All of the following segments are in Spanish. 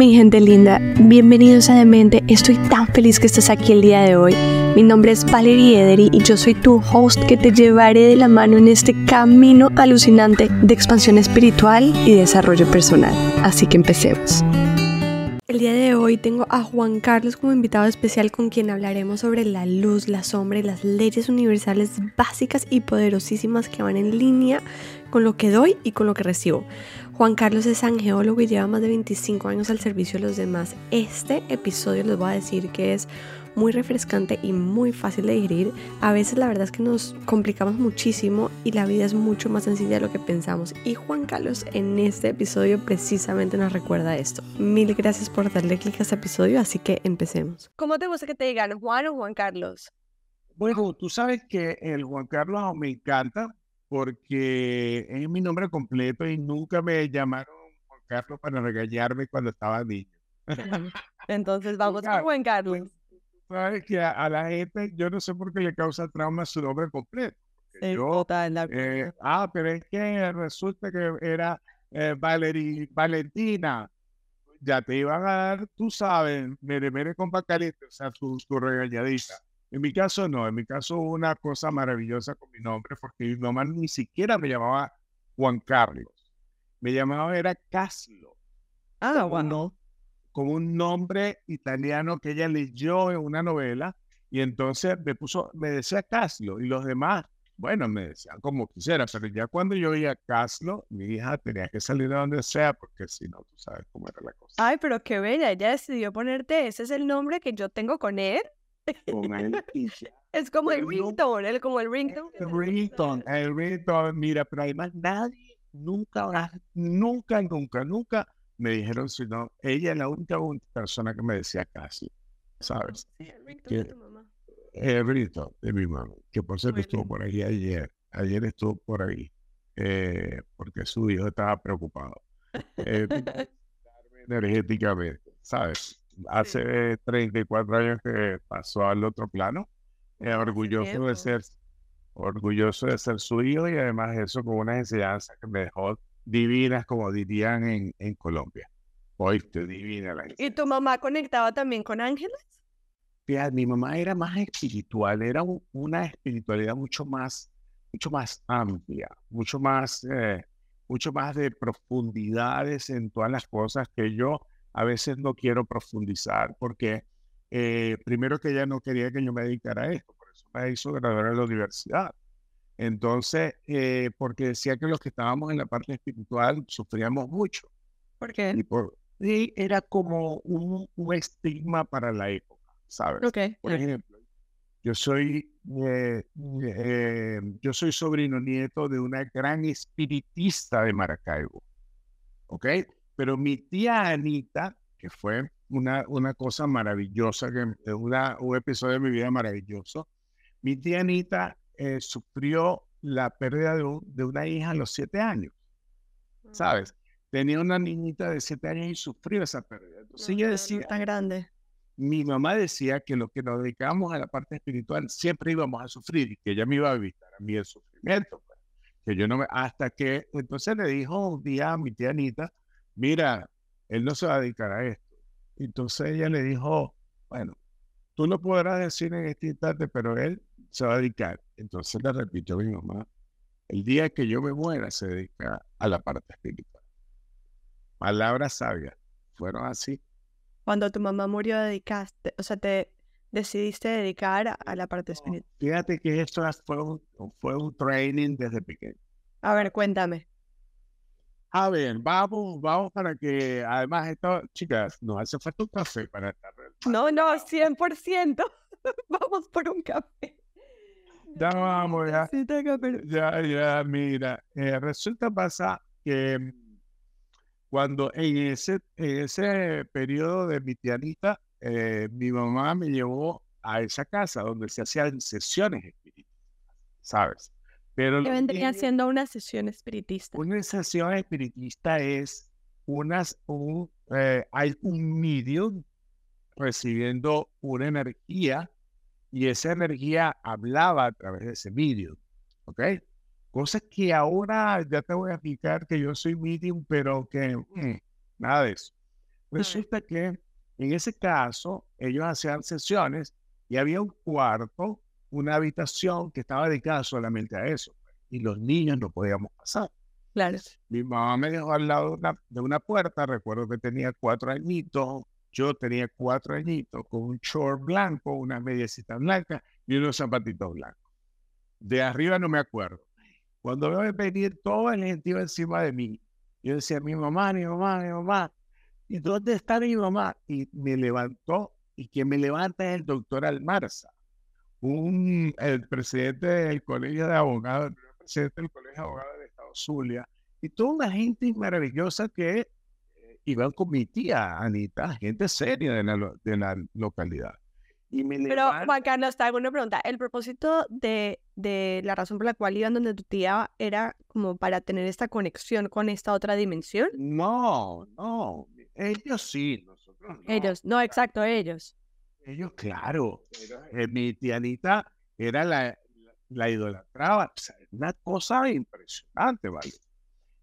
Mi gente linda, bienvenidos a Demente. Estoy tan feliz que estás aquí el día de hoy. Mi nombre es Valerie Edery y yo soy tu host que te llevaré de la mano en este camino alucinante de expansión espiritual y desarrollo personal. Así que empecemos. El día de hoy tengo a Juan Carlos como invitado especial con quien hablaremos sobre la luz, la sombra y las leyes universales básicas y poderosísimas que van en línea con lo que doy y con lo que recibo. Juan Carlos es angeólogo y lleva más de 25 años al servicio de los demás. Este episodio les voy a decir que es muy refrescante y muy fácil de digerir. A veces la verdad es que nos complicamos muchísimo y la vida es mucho más sencilla de lo que pensamos. Y Juan Carlos en este episodio precisamente nos recuerda esto. Mil gracias por darle clic a este episodio, así que empecemos. ¿Cómo te gusta que te digan Juan o Juan Carlos? Bueno, tú sabes que el Juan Carlos me encanta porque es mi nombre completo y nunca me llamaron Juan Carlos para regañarme cuando estaba niño. Entonces vamos a Juan Carlos sabes que a, la gente, yo no sé por qué le causa trauma su nombre completo. Eh, ah, pero es que resulta que era eh, Valentina. Ya te iban a dar, tú sabes, mere, mere con caliente, o sea, tu, tu regañadita. En mi caso no, en mi caso una cosa maravillosa con mi nombre, porque mi mamá ni siquiera me llamaba Juan Carlos, me llamaba era Caslo. Ah, bueno con un nombre italiano que ella leyó en una novela y entonces me puso, me decía Caslo y los demás, bueno, me decían como quisiera, pero ya cuando yo oía Caslo, mi hija tenía que salir de donde sea porque si no, tú sabes cómo era la cosa. Ay, pero qué bella, ella decidió ponerte, ese es el nombre que yo tengo con él. Con él. es como el ringtone, el, como el ringtone. El ringtone, el ringtone, mira, pero además nadie, nunca, nunca, nunca, nunca me dijeron, si no, ella es la única persona que me decía casi, ¿sabes? Sí, el ringtone de tu mamá. El ringtone de mi mamá, que por cierto estuvo por ahí ayer, ayer estuvo por ahí, eh, porque su hijo estaba preocupado. Eh, energéticamente, ¿sabes? Hace 34 años que pasó al otro plano, eh, orgulloso de ser orgulloso de ser su hijo y además eso con una enseñanza que me dejó divinas, como dirían en, en Colombia. Oíste, divina la ¿Y tu mamá conectaba también con ángeles? Fíjate, mi mamá era más espiritual, era una espiritualidad mucho más, mucho más amplia, mucho más, eh, mucho más de profundidades en todas las cosas que yo a veces no quiero profundizar, porque eh, primero que ella no quería que yo me dedicara a esto, por eso me hizo graduar en la universidad. Entonces, eh, porque decía que los que estábamos en la parte espiritual sufríamos mucho. ¿Por qué? Y, por, era como un, estigma para la época, ¿sabes? Por ejemplo, yo soy, eh, eh, yo soy sobrino nieto de una gran espiritista de Maracaibo, ¿ok? Pero mi tía Anita, que fue una, una cosa maravillosa, que, una, un episodio de mi vida maravilloso, mi tía Anita eh, sufrió la pérdida de, una hija a los siete años, mm. ¿sabes? Tenía una niñita de siete años y sufrió esa pérdida. Entonces ella decía... tan grande. Mi mamá decía que los que nos dedicábamos a la parte espiritual siempre íbamos a sufrir y que ella me iba a evitar a mí el sufrimiento. Pues, que yo no me... Hasta que entonces le dijo un día a mi tía Anita, mira, él no se va a dedicar a esto. Entonces ella le dijo, bueno, tú lo podrás decir en este instante, pero él se va a dedicar. Entonces le repito a mi mamá, el día que yo me muera se dedica a la parte espiritual. Palabras sabias, fueron así. Cuando tu mamá murió, dedicaste, o sea, te decidiste dedicar a la parte espiritual. Fíjate que esto fue un, fue un training desde pequeño. A ver, cuéntame. A ver, vamos, vamos para que, además, esto, chicas, nos hace falta un café para estar. No, no, 100%. vamos por un café. Ya vamos, ya. Ya, ya, mira. Eh, resulta pasa que mm, cuando en ese, en ese periodo de mi tianita, eh, mi mamá me llevó a esa casa donde se hacían sesiones espiritistas, ¿sabes? Pero ¿Qué vendría siendo una sesión espiritista? Una sesión espiritista es unas, un, eh, hay un medium recibiendo una energía y esa energía hablaba a través de ese medium, ¿ok? Cosas que ahora ya te voy a explicar que yo soy medium, pero que mm, nada de eso. Resulta que en ese caso ellos hacían sesiones y había un cuarto, una habitación que estaba dedicada solamente a eso. Y los niños no podíamos pasar. Claro. Mi mamá me dejó al lado de una, de una puerta, recuerdo que tenía cuatro añitos, yo tenía cuatro añitos con un short blanco, una mediecita blanca y unos zapatitos blancos. De arriba no me acuerdo. Cuando veo venir todo el gente iba encima de mí, yo decía, mi mamá, mi mamá, mi mamá. ¿Y dónde está mi mamá? Y me levantó, y quien me levanta es el doctor Almarza, un, el presidente del Colegio de Abogados, el presidente del Colegio de Abogados del Estado Zulia, y toda una gente maravillosa que iban con mi tía Anita, gente seria de la, de la localidad. Y me Pero Juan Carlos, te hago una pregunta. ¿El propósito de, de la razón por la cual iban donde tu tía era como para tener esta conexión con esta otra dimensión? No, no. Ellos sí, nosotros no. Ellos, no, exacto, ellos. Ellos, claro. Eh, mi tía Anita era la, la, idolatraba. una cosa impresionante, ¿vale?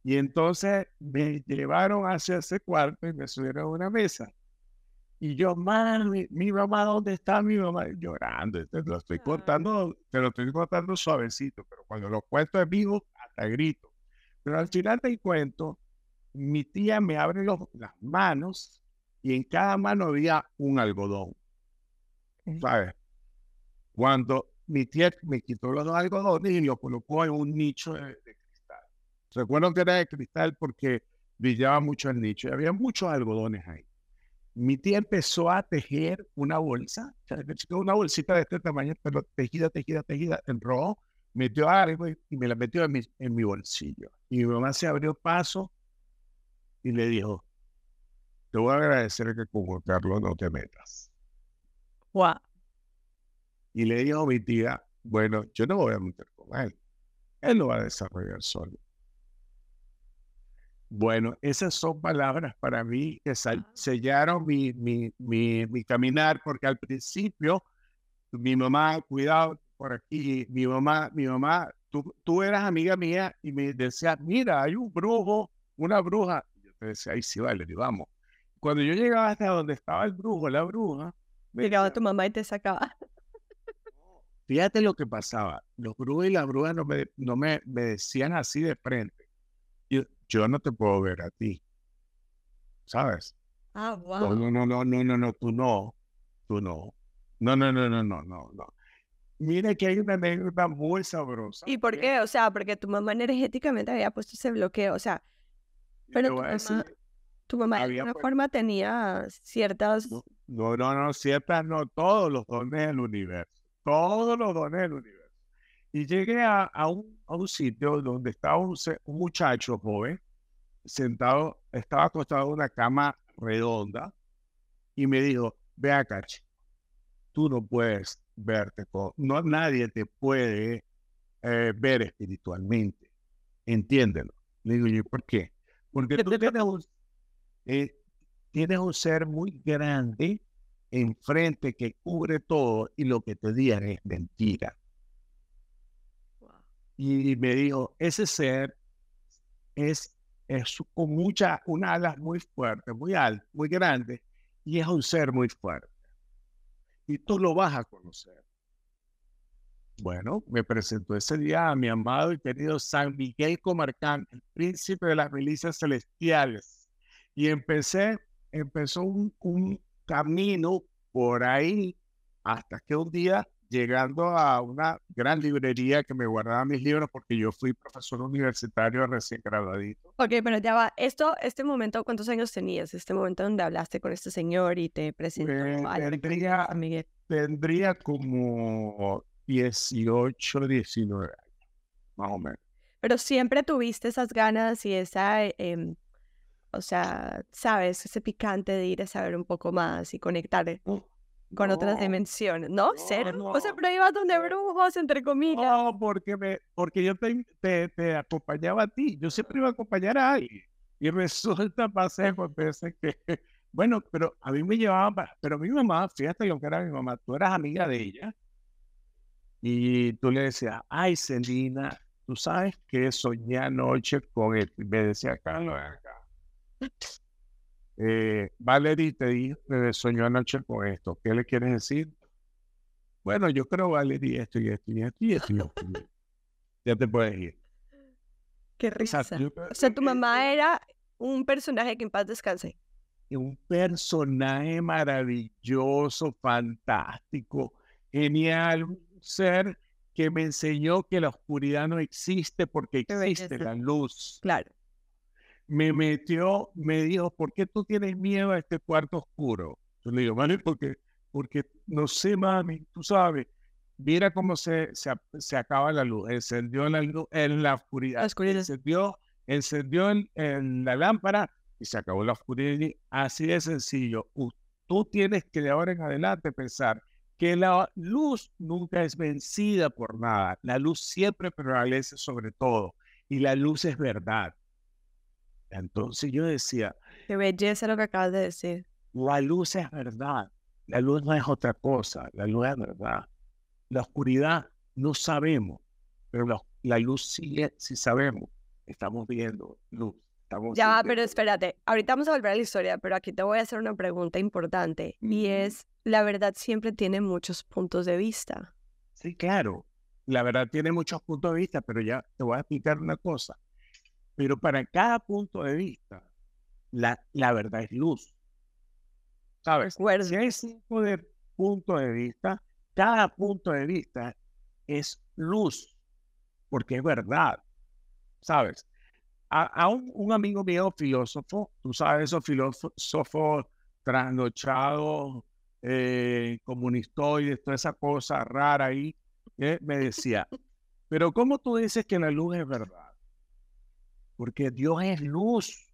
Y entonces me llevaron hacia ese cuarto y me subieron a una mesa. Y yo, mami, mi mamá, ¿dónde está mi mamá? Llorando. Te lo estoy contando, te lo estoy contando suavecito, pero cuando lo cuento en vivo, hasta grito. Pero al final del cuento, mi tía me abre los, las manos y en cada mano había un algodón. ¿Sabes? Cuando mi tía me quitó los algodones y lo colocó en un nicho de, Recuerdo que era de cristal porque brillaba mucho el nicho y había muchos algodones ahí. Mi tía empezó a tejer una bolsa, una bolsita de este tamaño, pero tejida, tejida, tejida, en rojo, metió algo y, me la metió en mi, en mi bolsillo. Y mi mamá se abrió paso y le dijo, te voy a agradecer que con Carlos no te metas. Wow. Y le dijo a mi tía, bueno, yo no voy a meter con él. Él lo va a desarrollar solo. Bueno, esas son palabras para mí que sellaron mi, mi, mi, caminar, porque al principio mi mamá, cuidado por aquí, mi mamá, mi mamá, tú, tú eras amiga mía y me decía, mira, hay un brujo, una bruja. yo te decía, ahí sí, vale, vamos. Cuando yo llegaba hasta donde estaba el brujo, la bruja, llegaba tu mamá y te sacaba. Fíjate lo que pasaba. Los brujos y las brujas no me, no me, me decían así de frente yo no te puedo ver a ti. ¿Sabes? Ah, wow. No, no, no, no, no, no, tú no. Tú no. No, no, no, no, no, no, no. Mira que hay una anécdota muy sabrosa. ¿Y por qué? O sea, porque tu mamá energéticamente había puesto ese bloqueo. O sea, pero tu mamá, tu mamá, de alguna forma tenía ciertas... No, no, no, ciertas no, todos los dones del universo. Todos los dones del universo. Y llegué a, a, un, a un, sitio donde estaba un, un, muchacho joven sentado, estaba acostado en una cama redonda y me dijo, ve acá, tú no puedes verte, con, no nadie te puede eh, ver espiritualmente, entiéndelo. Le digo yo, ¿por qué? Porque tú tienes un, eh, tienes un ser muy grande enfrente que cubre todo y lo que te digan es mentira y me dijo, ese ser es, es con mucha, una alas muy fuerte, muy alta, muy grande, y es un ser muy fuerte. Y tú lo vas a conocer. Bueno, me presentó ese día a mi amado y querido San Miguel Comarcán, el príncipe de las milicias celestiales. Y empecé, empezó un, un camino por ahí hasta que un día llegando a una gran librería que me guardaba mis libros porque yo fui profesor universitario recién graduadito. Ok, pero ya va, esto, este momento, ¿cuántos años tenías? Este momento donde hablaste con este señor y te presentó eh, tendría, Miguel. Tendría como 18, 19 años, más o menos. Pero siempre tuviste esas ganas y esa, em, o sea, sabes, ese picante de ir a saber un poco más y conectar. Uh, con otras dimensiones, ¿no? ¿Cero? O sea, pero ibas donde brujos, entre comillas. No, porque, me, porque yo te, te, acompañaba a ti. Yo siempre iba a acompañar a alguien. Y resulta, pasé veces que, bueno, pero a mí me llevaban, pero mi mamá, fíjate lo que era mi mamá, tú eras amiga de ella. Y tú le decías, ay, Celina, tú sabes que soñé anoche con él. Y me decía, Carlos, acá. Eh, Valerie te dijo, soñó anoche con esto, ¿qué le quieres decir? Bueno, yo creo, Valerie, esto y esto y esto y esto. Y esto. ya te puedes ir. Qué risa. O sea, tu mamá era un personaje que en paz descanse. Un personaje maravilloso, fantástico, genial, un ser que me enseñó que la oscuridad no existe porque existe la luz. Claro. Me metió, me dijo, ¿por qué tú tienes miedo a este cuarto oscuro? Yo le digo, mami, porque, porque no sé, mami, tú sabes, mira cómo se, se, acaba la luz. Encendió la luz en la oscuridad. Encendió, encendió en, la lámpara y se acabó la oscuridad. Así de sencillo. Tú tienes que de ahora en adelante pensar que la luz nunca es vencida por nada. La luz siempre prevalece sobre todo. Y la luz es verdad. Entonces yo decía... Qué belleza lo que acabas de decir. La luz es verdad. La luz no es otra cosa. La luz es verdad. La oscuridad no sabemos, pero la, luz sí, sí sabemos. Estamos viendo luz. ya, pero espérate, ahorita vamos a volver a la historia, pero aquí te voy a hacer una pregunta importante y es, la verdad siempre tiene muchos puntos de vista. Sí, claro, la verdad tiene muchos puntos de vista, pero ya te voy a explicar una cosa. Pero para cada punto de vista, la, la verdad es luz. ¿Sabes? Si hay cinco de puntos de vista, cada punto de vista es luz, porque es verdad, ¿sabes? A, un, amigo mío filósofo, tú sabes, esos filósofos trasnochados, eh, comunistoides, toda esa cosa rara ahí, eh, me decía, pero ¿cómo tú dices que la luz es verdad? Porque Dios es luz,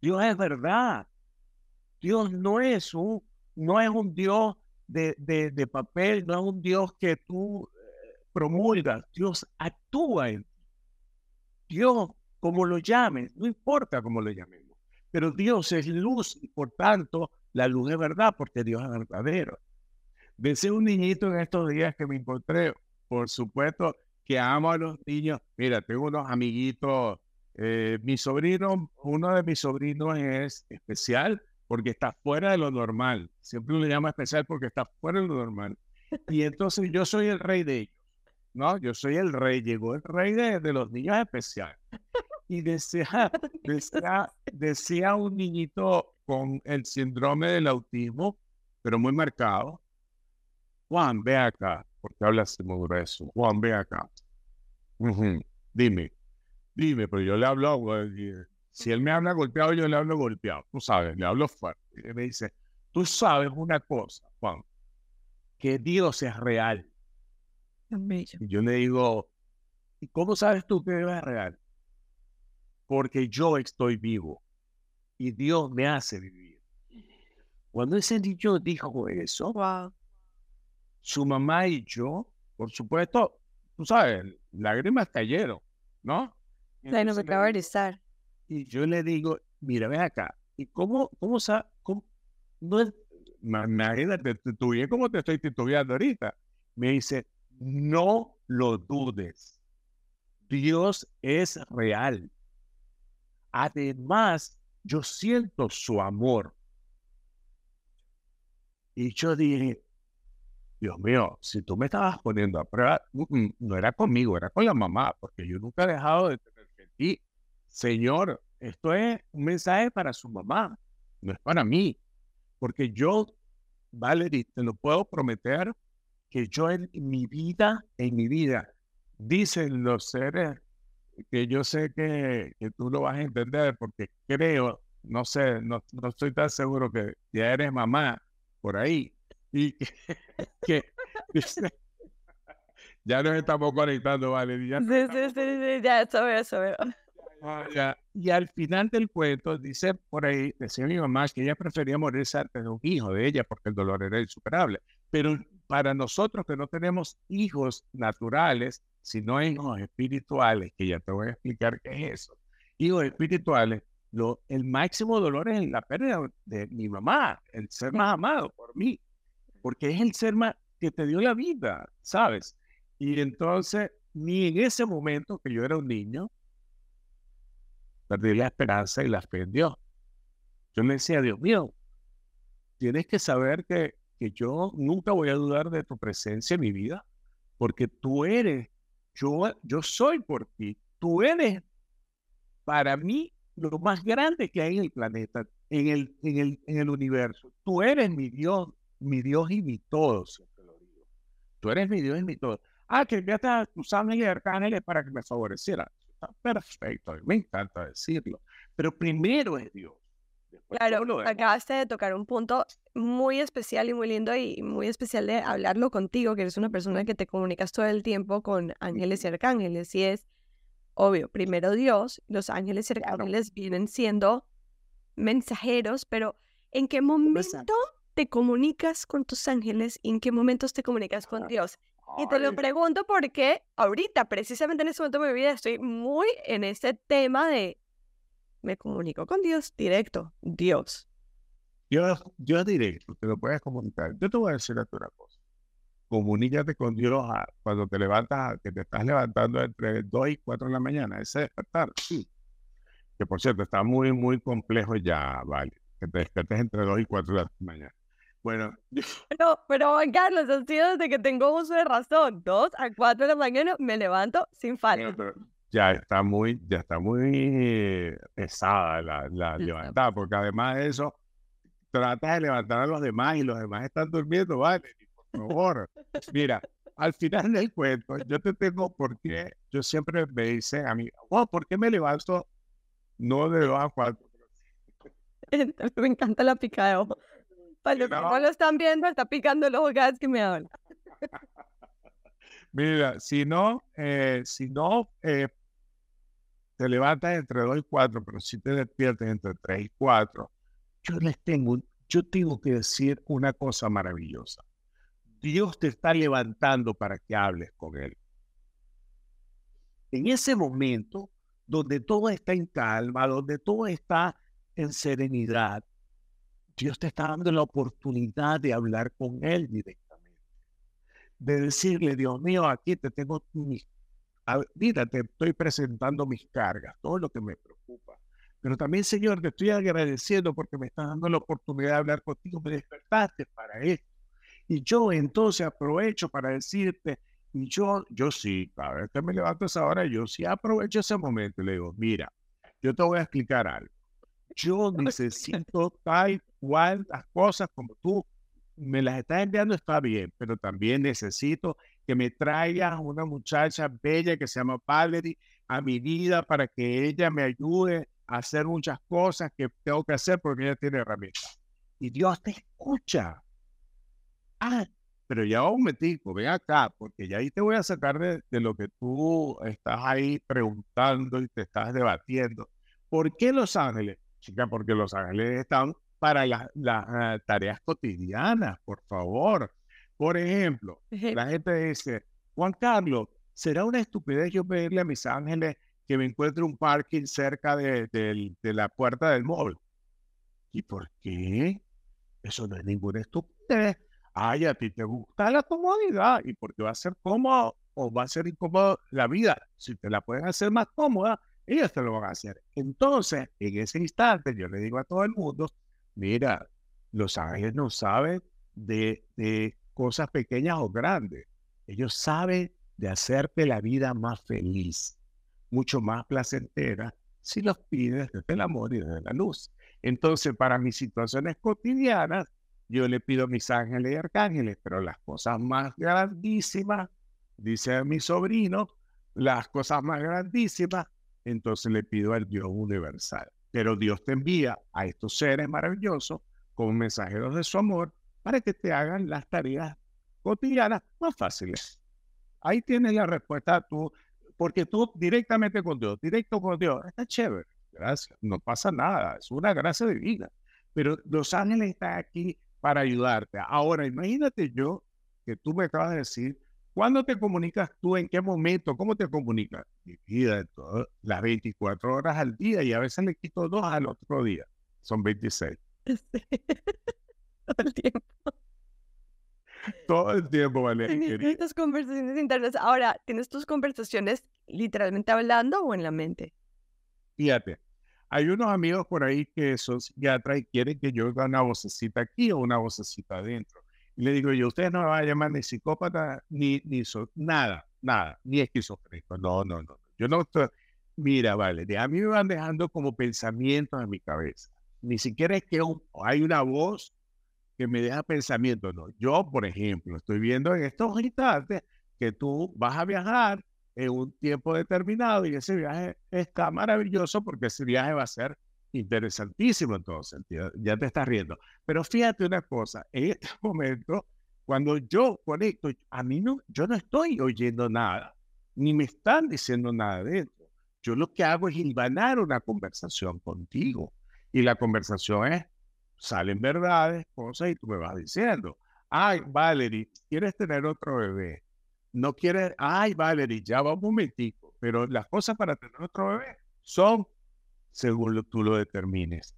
Dios es verdad, Dios no es un, no es un Dios de, papel, no es un Dios que tú eh, promulgas, Dios actúa en ti. Dios, como lo llames, no importa cómo lo llamemos, pero Dios es luz y por tanto la luz es verdad porque Dios es verdadero. Pensé un niñito en estos días que me encontré, por supuesto que amo a los niños. Mira, tengo unos amiguitos, eh, mi sobrino, uno de mis sobrinos es especial porque está fuera de lo normal. Siempre uno le llama especial porque está fuera de lo normal. Y entonces yo soy el rey de ellos, ¿no? Yo soy el rey, llegó el rey de, los niños especiales. Y decía, decía, decía un niñito con el síndrome del autismo, pero muy marcado, Juan, ve acá, porque hablas muy grueso. Juan, ve acá. Dime, dime, pero yo le hablo, si él me habla golpeado, yo le hablo golpeado. Tú sabes, le hablo fuerte. Y me dice, tú sabes una cosa, Juan, que Dios es real. Y yo le digo, ¿y cómo sabes tú que Dios es real? Porque yo estoy vivo y Dios me hace vivir. Cuando ese niño dijo eso, su mamá y yo, por supuesto, tú sabes, lágrimas cayeron, ¿no? No me acaba de estar. Y yo le digo, mira, ven acá, ¿y cómo, cómo, cómo no es, imagínate, bien como te estoy titubeando ahorita? Me dice, no lo dudes. Dios es real. Además, yo siento su amor. Y yo dije, Dios mío, si tú me estabas poniendo a prueba, mm, mm, no era conmigo, era con la mamá, porque yo nunca he dejado de que ti. Señor, esto es un mensaje para su mamá, no es para mí, porque yo, Valerie, te lo puedo prometer que yo en mi vida, en mi vida, dicen los seres que yo sé que, tú lo vas a entender porque creo, no sé, no, estoy tan seguro que ya eres mamá por ahí y que, ya nos estamos conectando, Valeria. Sí, sí, sí, ya, eso veo, eso veo. Ah, y al final del cuento, dice por ahí, decía mi mamá que ella prefería morirse antes de un hijo de ella porque el dolor era insuperable. Pero para nosotros que no tenemos hijos naturales, sino hijos espirituales, que ya te voy a explicar qué es eso, hijos espirituales, lo, el máximo dolor es la pérdida de mi mamá, el ser más amado por mí, porque es el ser más que te dio la vida, ¿sabes? Y entonces, ni en ese momento que yo era un niño, perdí la esperanza y la fe en Dios. Yo le decía, Dios mío, tienes que saber que, que yo nunca voy a dudar de tu presencia en mi vida, porque tú eres, yo, yo soy por ti, tú eres para mí lo más grande que hay en el planeta, en el, en el, en el universo. Tú eres mi Dios, mi Dios y mi todo, siempre lo digo. Tú eres mi Dios y mi todo. Ah, que enviaste a tus ángeles y arcángeles para que me favorecieran. Está perfecto, me encanta decirlo. Pero primero es Dios. Claro, acabaste de tocar un punto muy especial y muy lindo y muy especial de hablarlo contigo, que eres una persona que te comunicas todo el tiempo con ángeles y arcángeles. Y es obvio, primero Dios, los ángeles y arcángeles vienen siendo mensajeros, pero ¿en qué momento te comunicas con tus ángeles y en qué momentos te comunicas con Dios? Y te lo pregunto porque ahorita, precisamente en este momento de mi vida, estoy muy en este tema de me comunico con Dios directo, Dios. Dios, Dios directo, te lo puedes comunicar. Yo te voy a decir a una cosa. Comunícate con Dios cuando te levantas, que te estás levantando entre 2 y 4 de la mañana, ese despertar, sí. Que por cierto, está muy, muy complejo ya, vale. Que te despertes entre 2 y 4 de la mañana. Bueno. Pero, pero Carlos, ha sido desde que tengo uso de razón. 2 a 4 de la mañana me levanto sin falta ya está muy, ya está muy pesada la, la levantada, porque además de eso, tratas de levantar a los demás y los demás están durmiendo, vale, por favor. Mira, al final del cuento, yo te tengo porque yo siempre me dicen a mí, oh, ¿por qué me levanto no de dos a cuatro? Me encanta la pica de ojo. Para los que no lo están viendo, está picando los ojos que me hablan. Mira, si no, eh, si no eh, te levantas entre 2 y 4, pero si te despiertas entre 3 y 4, yo les tengo, yo tengo que decir una cosa maravillosa. Dios te está levantando para que hables con Él. En ese momento donde todo está en calma, donde todo está en serenidad, Dios te está dando la oportunidad de hablar con Él directamente. De decirle, Dios mío, aquí te tengo mis mira, te estoy presentando mis cargas, todo lo que me preocupa. Pero también, Señor, te estoy agradeciendo porque me estás dando la oportunidad de hablar contigo, me despertaste para esto. Y yo entonces aprovecho para decirte, y yo, yo sí, cada vez que me levanto a esa yo sí aprovecho ese momento y le digo, mira, yo te voy a explicar algo. Yo necesito tal cual las cosas como tú me las estás enviando, está bien, pero también necesito que me traigas una muchacha bella que se llama Valerie a mi vida para que ella me ayude a hacer muchas cosas que tengo que hacer porque ella tiene herramientas. Y Dios te escucha. Ah, pero ya un momentico, ven acá, porque ya ahí te voy a sacar de, lo que tú estás ahí preguntando y te estás debatiendo. ¿Por qué Los Ángeles? Chica, porque Los Ángeles están para las, ah, tareas cotidianas, por favor. Por ejemplo, la gente dice, Juan Carlos, ¿será una estupidez yo pedirle a mis ángeles que me encuentre un parking cerca de, la puerta del mall? ¿Y por qué? Eso no es ninguna estupidez. Ay, a ti te gusta la comodidad y porque va a ser cómodo o va a ser incómodo la vida. Si te la pueden hacer más cómoda, ellos te lo van a hacer. Entonces, en ese instante, yo le digo a todo el mundo, mira, los ángeles no saben de, de cosas pequeñas o grandes. Ellos saben de hacerte la vida más feliz, mucho más placentera, si los pides desde el amor y desde la luz. Entonces, para mis situaciones cotidianas, yo le pido a mis ángeles y arcángeles, pero las cosas más grandísimas, dice mi sobrino, las cosas más grandísimas, entonces le pido al Dios universal. Pero Dios te envía a estos seres maravillosos como mensajeros de su amor para que te hagan las tareas cotidianas más fáciles. Ahí tienes la respuesta tú, porque tú directamente con Dios, directo con Dios, está chévere, gracias, no pasa nada, es una gracia divina. Pero los ángeles están aquí para ayudarte. Ahora, imagínate yo que tú me acabas de decir, ¿cuándo te comunicas tú? ¿En qué momento? ¿Cómo te comunicas? Mi vida, las 24 horas al día y a veces le quito dos al otro día. Son 26. todo el tiempo. Todo el tiempo, vale. Tienes tus conversaciones internas. Ahora, ¿tienes tus conversaciones literalmente hablando o en la mente? Fíjate, hay unos amigos por ahí que son psiquiatras y quieren que yo haga una vocecita aquí o una vocecita adentro. Y le digo yo, ustedes no me van a llamar ni psicópata, ni, ni nada, nada, ni esquizofrénico. No, no, no. Yo no estoy... Mira, vale, a mí me van dejando como pensamientos en mi cabeza. Ni siquiera es que hay una voz que me deja pensamientos. No, yo, por ejemplo, estoy viendo en estos instantes que tú vas a viajar en un tiempo determinado y ese viaje está maravilloso porque ese viaje va a ser interesantísimo en todo sentido. Ya te estás riendo. Pero fíjate una cosa, en este momento, cuando yo conecto, a mí no, yo no estoy oyendo nada, ni me están diciendo nada dentro. Yo lo que hago es hilvanar una conversación contigo. Y la conversación es, salen verdades, cosas, y tú me vas diciendo, ay, Valerie, ¿quieres tener otro bebé? no quiere, ay, Valerie, ya va un momentico, pero las cosas para tener otro bebé son según tú lo determines.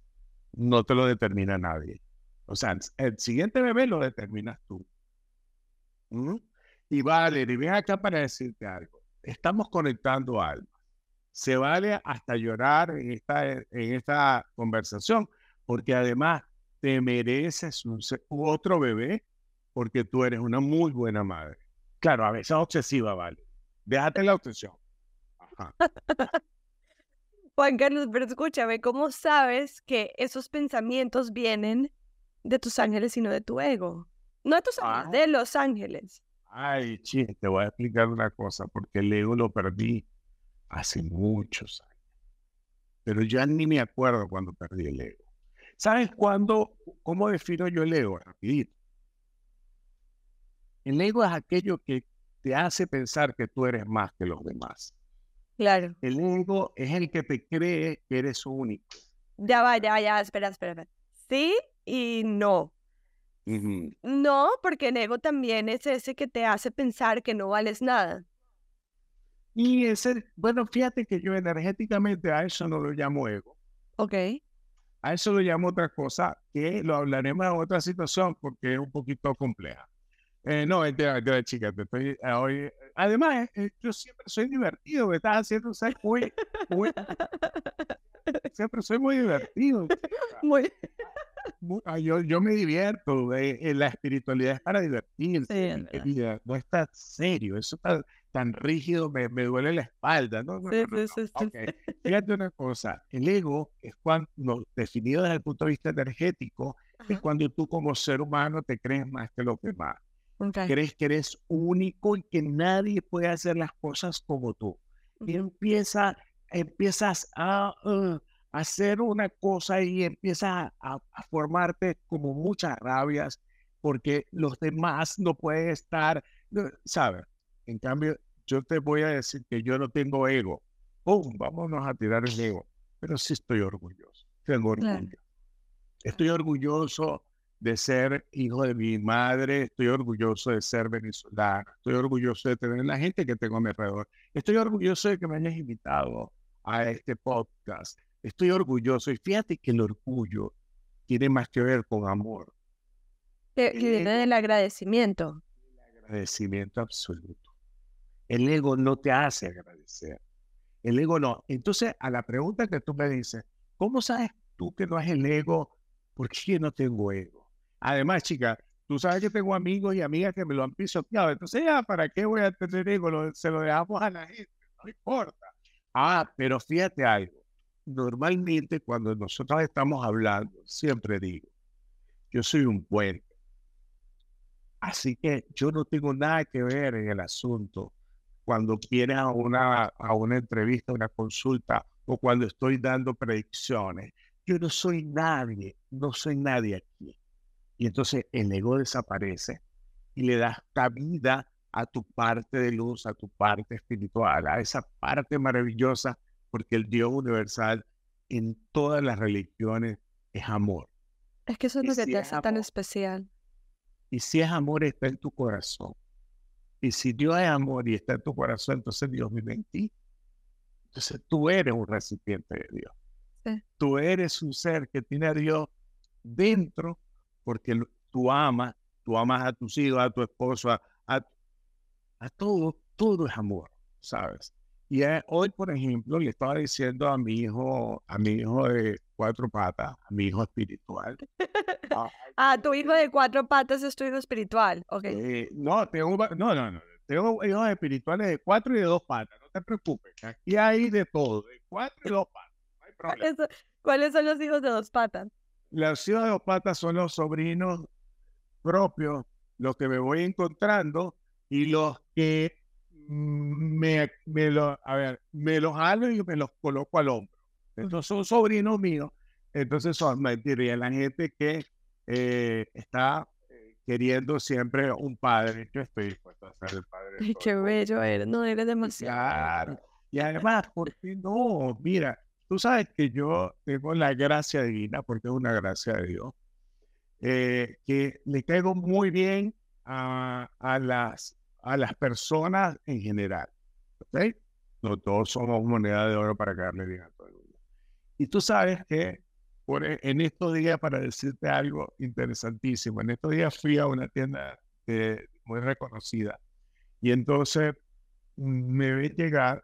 No te lo determina nadie. O sea, el siguiente bebé lo determinas tú. ¿Mm? Y Valerie, ven acá para decirte algo. Estamos conectando almas. Se vale hasta llorar en esta, en esta conversación, porque además te mereces un, otro bebé porque tú eres una muy buena madre. Claro, a veces es obsesiva, vale. Déjate la obsesión. Juan Carlos, pero escúchame, ¿cómo sabes que esos pensamientos vienen de tus ángeles y no de tu ego? No de tus ángeles, de ah. los ángeles. Ay, chiste, te voy a explicar una cosa, porque el ego lo perdí hace muchos años. Pero ya ni me acuerdo cuando perdí el ego. ¿Sabes cuándo? ¿Cómo defino yo el ego? Rapidito. El ego es aquello que te hace pensar que tú eres más que los demás. Claro. El ego es el que te cree que eres único. Ya va, ya va, ya, espera, espera. Sí y no. No, porque el ego también es ese que te hace pensar que no vales nada. Y ese, bueno, fíjate que yo energéticamente a eso no lo llamo ego. Ok. A eso lo llamo otra cosa, que lo hablaremos en otra situación porque es un poquito compleja. Eh, no, entiendo, entiendo, chica, te estoy eh, hoy. Además, eh, yo siempre soy divertido, me estás haciendo, ¿sabes? Muy, muy, siempre soy muy divertido. Muy. Ah, yo, yo me divierto, la espiritualidad es para divertirse, no está serio, eso está tan rígido, me, me duele la espalda, ¿no? Fíjate una cosa, el ego es cuando, definido desde el punto de vista energético, es cuando tú como ser humano te crees más que los demás. Crees que eres único y que nadie puede hacer las cosas como tú. Y empieza, empiezas a uh, hacer una cosa y empiezas a, formarte como muchas rabias porque los demás no pueden estar, ¿sabes? En cambio, yo te voy a decir que yo no tengo ego. ¡Pum! Vámonos a tirar el ego. Pero sí estoy orgulloso. Tengo orgullo. Estoy orgulloso de ser hijo de mi madre, estoy orgulloso de ser venezolano, estoy orgulloso de tener la gente que tengo a mi alrededor, estoy orgulloso de que me hayas invitado a este podcast, estoy orgulloso y fíjate que el orgullo tiene más que ver con amor. Que viene del agradecimiento. El agradecimiento absoluto. El ego no te hace agradecer. El ego no. Entonces, a la pregunta que tú me dices, ¿cómo sabes tú que no es el ego? Porque yo no tengo ego. Además, chica, tú sabes que tengo amigos y amigas que me lo han pisoteado. Entonces, ya, ¿para qué voy a tener ego? se lo dejamos a la gente, no importa. Ah, pero fíjate algo. Normalmente, cuando nosotros estamos hablando, siempre digo, yo soy un puente. Así que yo no tengo nada que ver en el asunto cuando quieres a una, a una entrevista, una consulta o cuando estoy dando predicciones. Yo no soy nadie, no soy nadie aquí. Y entonces el ego desaparece y le das cabida a tu parte de luz, a tu parte espiritual, a esa parte maravillosa, porque el Dios universal en todas las religiones es amor. Es que eso es lo que te hace tan especial. Y si es amor, está en tu corazón. Y si Dios es amor y está en tu corazón, entonces Dios vive en ti. Entonces tú eres un recipiente de Dios. Tú eres un ser que tiene a Dios dentro porque tú amas, tú amas a tus hijos, a tu esposo, a, a, todo, todo es amor, ¿sabes? Y hoy, por ejemplo, le estaba diciendo a mi hijo, a mi hijo de cuatro patas, a mi hijo espiritual. ah, tu hijo de cuatro patas es tu hijo espiritual, ok. Eh, no, tengo, no, no, no, tengo hijos espirituales de cuatro y de dos patas, no te preocupes, aquí hay de todo, de cuatro y dos patas, no hay problema. ¿Cuáles son los hijos de dos patas? Los patas son los sobrinos propios, los que me voy encontrando y los que me, me, lo, a ver, me los jalo y me los coloco al hombro. Entonces son sobrinos míos. Entonces son, me diría la gente que eh, está eh, queriendo siempre un padre. Yo estoy dispuesto a ser el padre. Qué bello eres, no eres demasiado. Claro. Y además, ¿por qué no? Mira, tú sabes que yo tengo la gracia divina, porque es una gracia de Dios, eh, que le caigo muy bien a, a las a las personas en general. ¿Ok? No todos somos moneda de oro para caerle bien a todo el mundo. Y tú sabes que por, e, en estos días, para decirte algo interesantísimo, en estos días fui a una tienda muy reconocida y entonces mm, me ve llegar,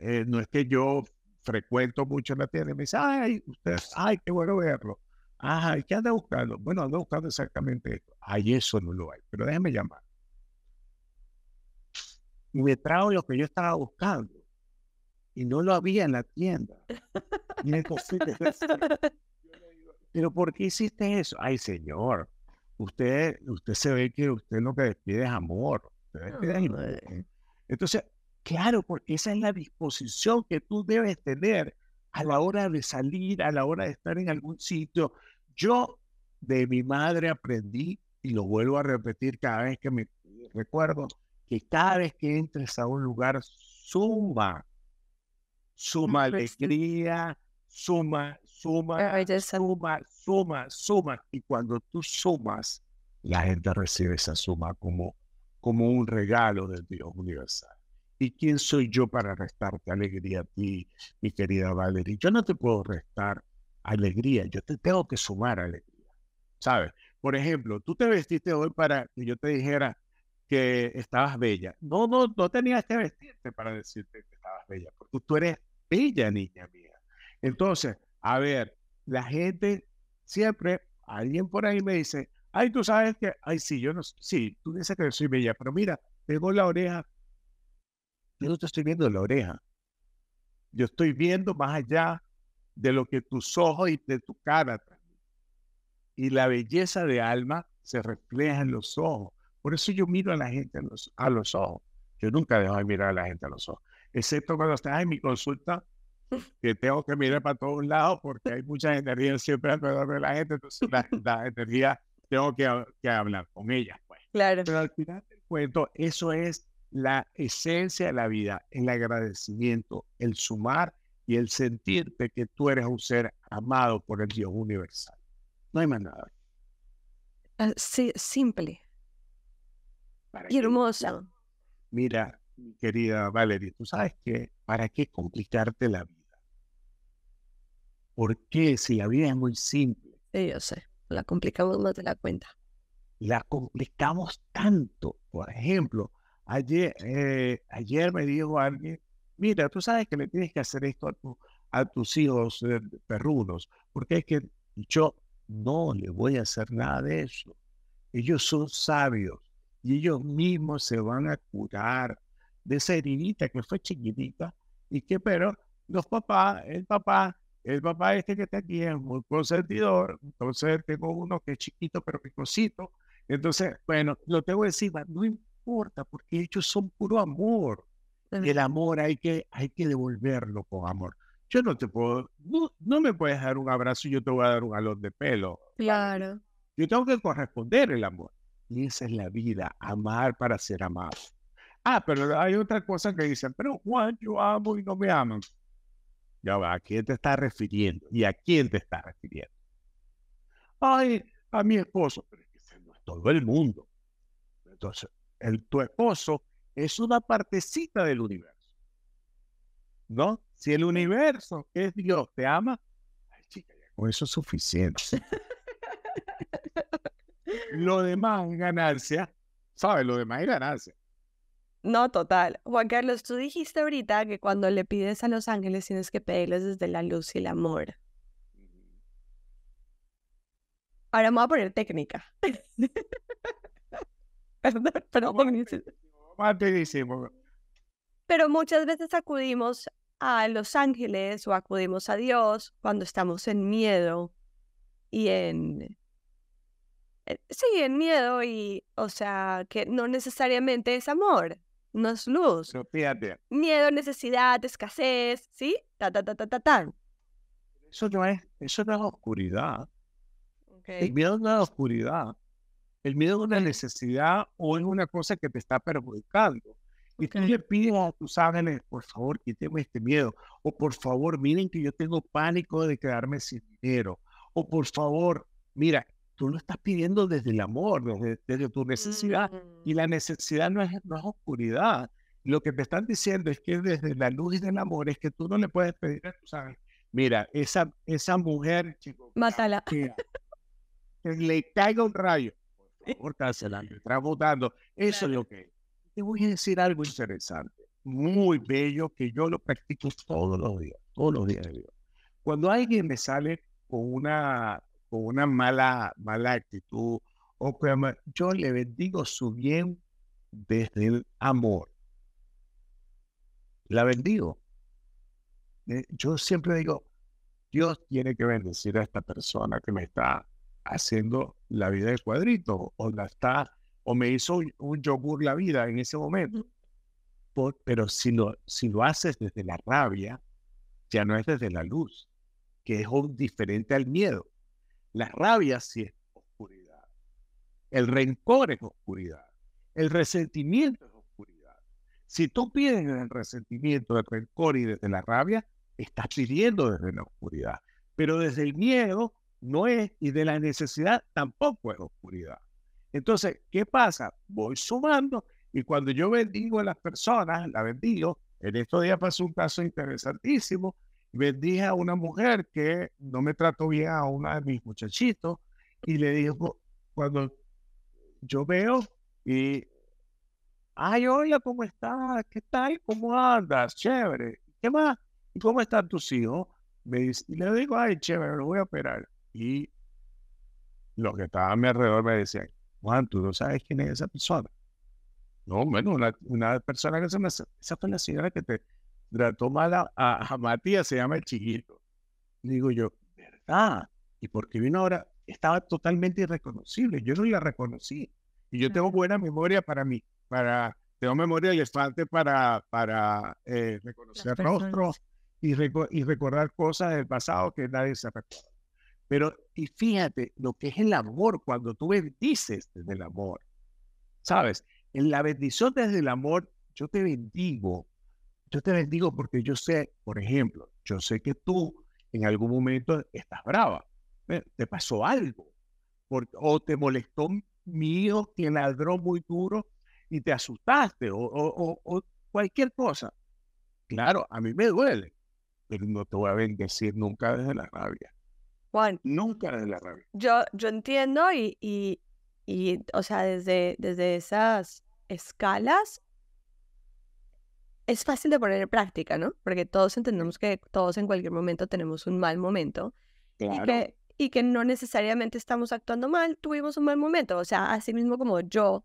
eh, no es que yo frecuento mucho la tienda, y me dice, ay, usted, ay, qué bueno verlo. Ay, ¿qué anda buscando? Bueno, ando buscando exactamente esto. Ay, eso no lo hay, pero déjeme llamar y me trajo lo que yo estaba buscando. Y no lo había en la tienda. Y Pero ¿por qué hiciste eso? Ay, señor, usted, usted se ve que usted lo que despide es amor. Entonces, claro, porque esa es la disposición que tú debes tener a la hora de salir, a la hora de estar en algún sitio. Yo de mi madre aprendí, y lo vuelvo a repetir cada vez que me recuerdo, que cada vez que entres a un lugar suma, suma alegría, suma, suma, suma, suma, suma. Y cuando tú sumas, la gente recibe esa suma como, como un regalo del Dios universal. ¿Y quién soy yo para restarte alegría a ti, mi querida Valerie? Yo no te puedo restar alegría, yo te tengo que sumar alegría. ¿Sabes? Por ejemplo, tú te vestiste hoy para que yo te dijera, que estabas bella. No, no, no tenías que vestirte para decirte que estabas bella, porque tú eres bella, niña mía. Entonces, a ver, la gente siempre, alguien por ahí me dice, ay, tú sabes que, ay, sí, yo no, sí, tú dices que soy bella, pero mira, tengo la oreja, yo no te estoy viendo la oreja. Yo estoy viendo más allá de lo que tus ojos y de tu cara. Y la belleza de alma se refleja en los ojos. Por eso yo miro a la gente a los, a los ojos. Yo nunca dejo de mirar a la gente a los ojos, excepto cuando estás en mi consulta, que tengo que mirar para todos lados porque hay mucha energía siempre alrededor de la gente, entonces la, energía tengo que, que, hablar con ella. Pues. Claro. Pero al final del cuento, eso es la esencia de la vida, el agradecimiento, el sumar y el sentirte que tú eres un ser amado por el Dios universal. No hay más nada. Ah, sí, simple, y hermosa. Mira, querida Valerie, tú sabes que para qué complicarte la vida. ¿Por qué? Si la vida es muy simple. Sí, yo sé. La complicamos más de la cuenta. La complicamos tanto. Por ejemplo, ayer, eh, ayer me dijo alguien, mira, tú sabes que le tienes que hacer esto a, a tus hijos eh, perrunos, porque es que yo no le voy a hacer nada de eso. Ellos son sabios y ellos mismos se van a curar de esa heridita que fue chiquitita y que, pero los papás, el papá, el papá este que está aquí es muy consentidor, entonces tengo uno que es chiquito pero picosito, entonces, bueno, lo tengo encima, no importa porque ellos son puro amor. Y el amor hay que, hay que devolverlo con amor. Yo no te puedo, no, no me puedes dar un abrazo y yo te voy a dar un galón de pelo. Claro. Yo tengo que corresponder el amor. Y esa es la vida, amar para ser amado. Ah, pero hay otra cosa que dicen, pero Juan, yo amo y no me aman. Ya va, ¿a quién te estás refiriendo? ¿Y a quién te estás refiriendo? Ay, a mi esposo, pero es que ese no es todo el mundo. Entonces, el, tu esposo es una partecita del universo. ¿No? Si el universo es Dios, te ama, ay, chica, con eso es suficiente. Lo demás es ganancia, ¿sabes? Lo demás es ganancia. No, total. Juan Carlos, tú dijiste ahorita que cuando le pides a los ángeles tienes que pedirles desde la luz y el amor. Ahora me voy a poner técnica. perdón, perdón. Pero muchas veces acudimos a los ángeles o acudimos a Dios cuando estamos en miedo y en eh, sí, en miedo y, o sea, que no necesariamente es amor, no es luz. fíjate. Miedo, necesidad, escasez, ¿sí? Ta, ta, ta, ta, ta, ta. Eso no es, eso no es oscuridad. El miedo no es oscuridad. El miedo es una necesidad o es una cosa que te está perjudicando. Y tú le pides a tus ángeles, por favor, quíteme este miedo. O por favor, miren que yo tengo pánico de quedarme sin dinero. O por favor, mira, tú lo estás pidiendo desde el amor, desde, tu necesidad. Y la mm. necesidad no es, no es oscuridad. Lo que te están diciendo es que desde la luz y del amor es que tú no le puedes pedir a tus ángeles, mira, esa, esa mujer, chico, mátala. Que, le caiga un rayo. Por favor, está votando. Eso es lo que Te voy a decir algo interesante, muy bello, que yo lo practico todos los días, todos los días de Dios. Cuando alguien me sale con una con una mala, mala actitud, o yo le bendigo su bien desde el amor. La bendigo. Eh, yo siempre digo, Dios tiene que bendecir a esta persona que me está haciendo la vida de cuadrito, o la está, o me hizo un, yogur la vida en ese momento. pero si lo, si lo haces desde la rabia, ya no es desde la luz, que es un diferente al miedo. La rabia sí es oscuridad. El rencor es oscuridad. El resentimiento es oscuridad. Si tú pides el resentimiento, el rencor y desde la rabia, estás pidiendo desde la oscuridad. Pero desde el miedo no es, y de la necesidad tampoco es oscuridad. Entonces, ¿qué pasa? Voy sumando y cuando yo bendigo a las personas, la bendigo. En estos días pasó un caso interesantísimo Bendije a una mujer que no me trató bien a uno de mis muchachitos y le dijo, cuando yo veo y, ay, hola, ¿cómo estás? ¿Qué tal? ¿Cómo andas? Chévere. ¿Qué más? ¿Y cómo están tus hijos? Me y le digo, ay, chévere, lo voy a operar. Y los que estaban a mi alrededor me decían, Juan, ¿tú no sabes quién es esa persona? No, bueno, una, una persona que se me... Esa fue la señora que te trató mal a, a, Matías, se llama el chiquito. Digo yo, ¿verdad? ¿Y por qué vino ahora? Estaba totalmente irreconocible. Yo no la reconocí. Y yo tengo buena memoria para mí, para, tengo memoria de elefante para, para eh, reconocer rostros y, y recordar cosas del pasado que nadie se recuerda. Pero, y fíjate lo que es el amor cuando tú bendices desde el amor. ¿Sabes? En la bendición desde el amor, yo te bendigo yo te bendigo porque yo sé, por ejemplo, yo sé que tú en algún momento estás brava, eh, te pasó algo, o te molestó mi hijo que ladró muy duro y te asustaste, o, cualquier cosa. Claro, a mí me duele, pero no te voy a bendecir nunca desde la rabia. Juan. Nunca desde la rabia. Yo, yo entiendo y, y, y, o sea, desde, desde esas escalas es fácil de poner en práctica, ¿no? Porque todos entendemos que todos en cualquier momento tenemos un mal momento y, que, y que no necesariamente estamos actuando mal, tuvimos un mal momento. O sea, así mismo como yo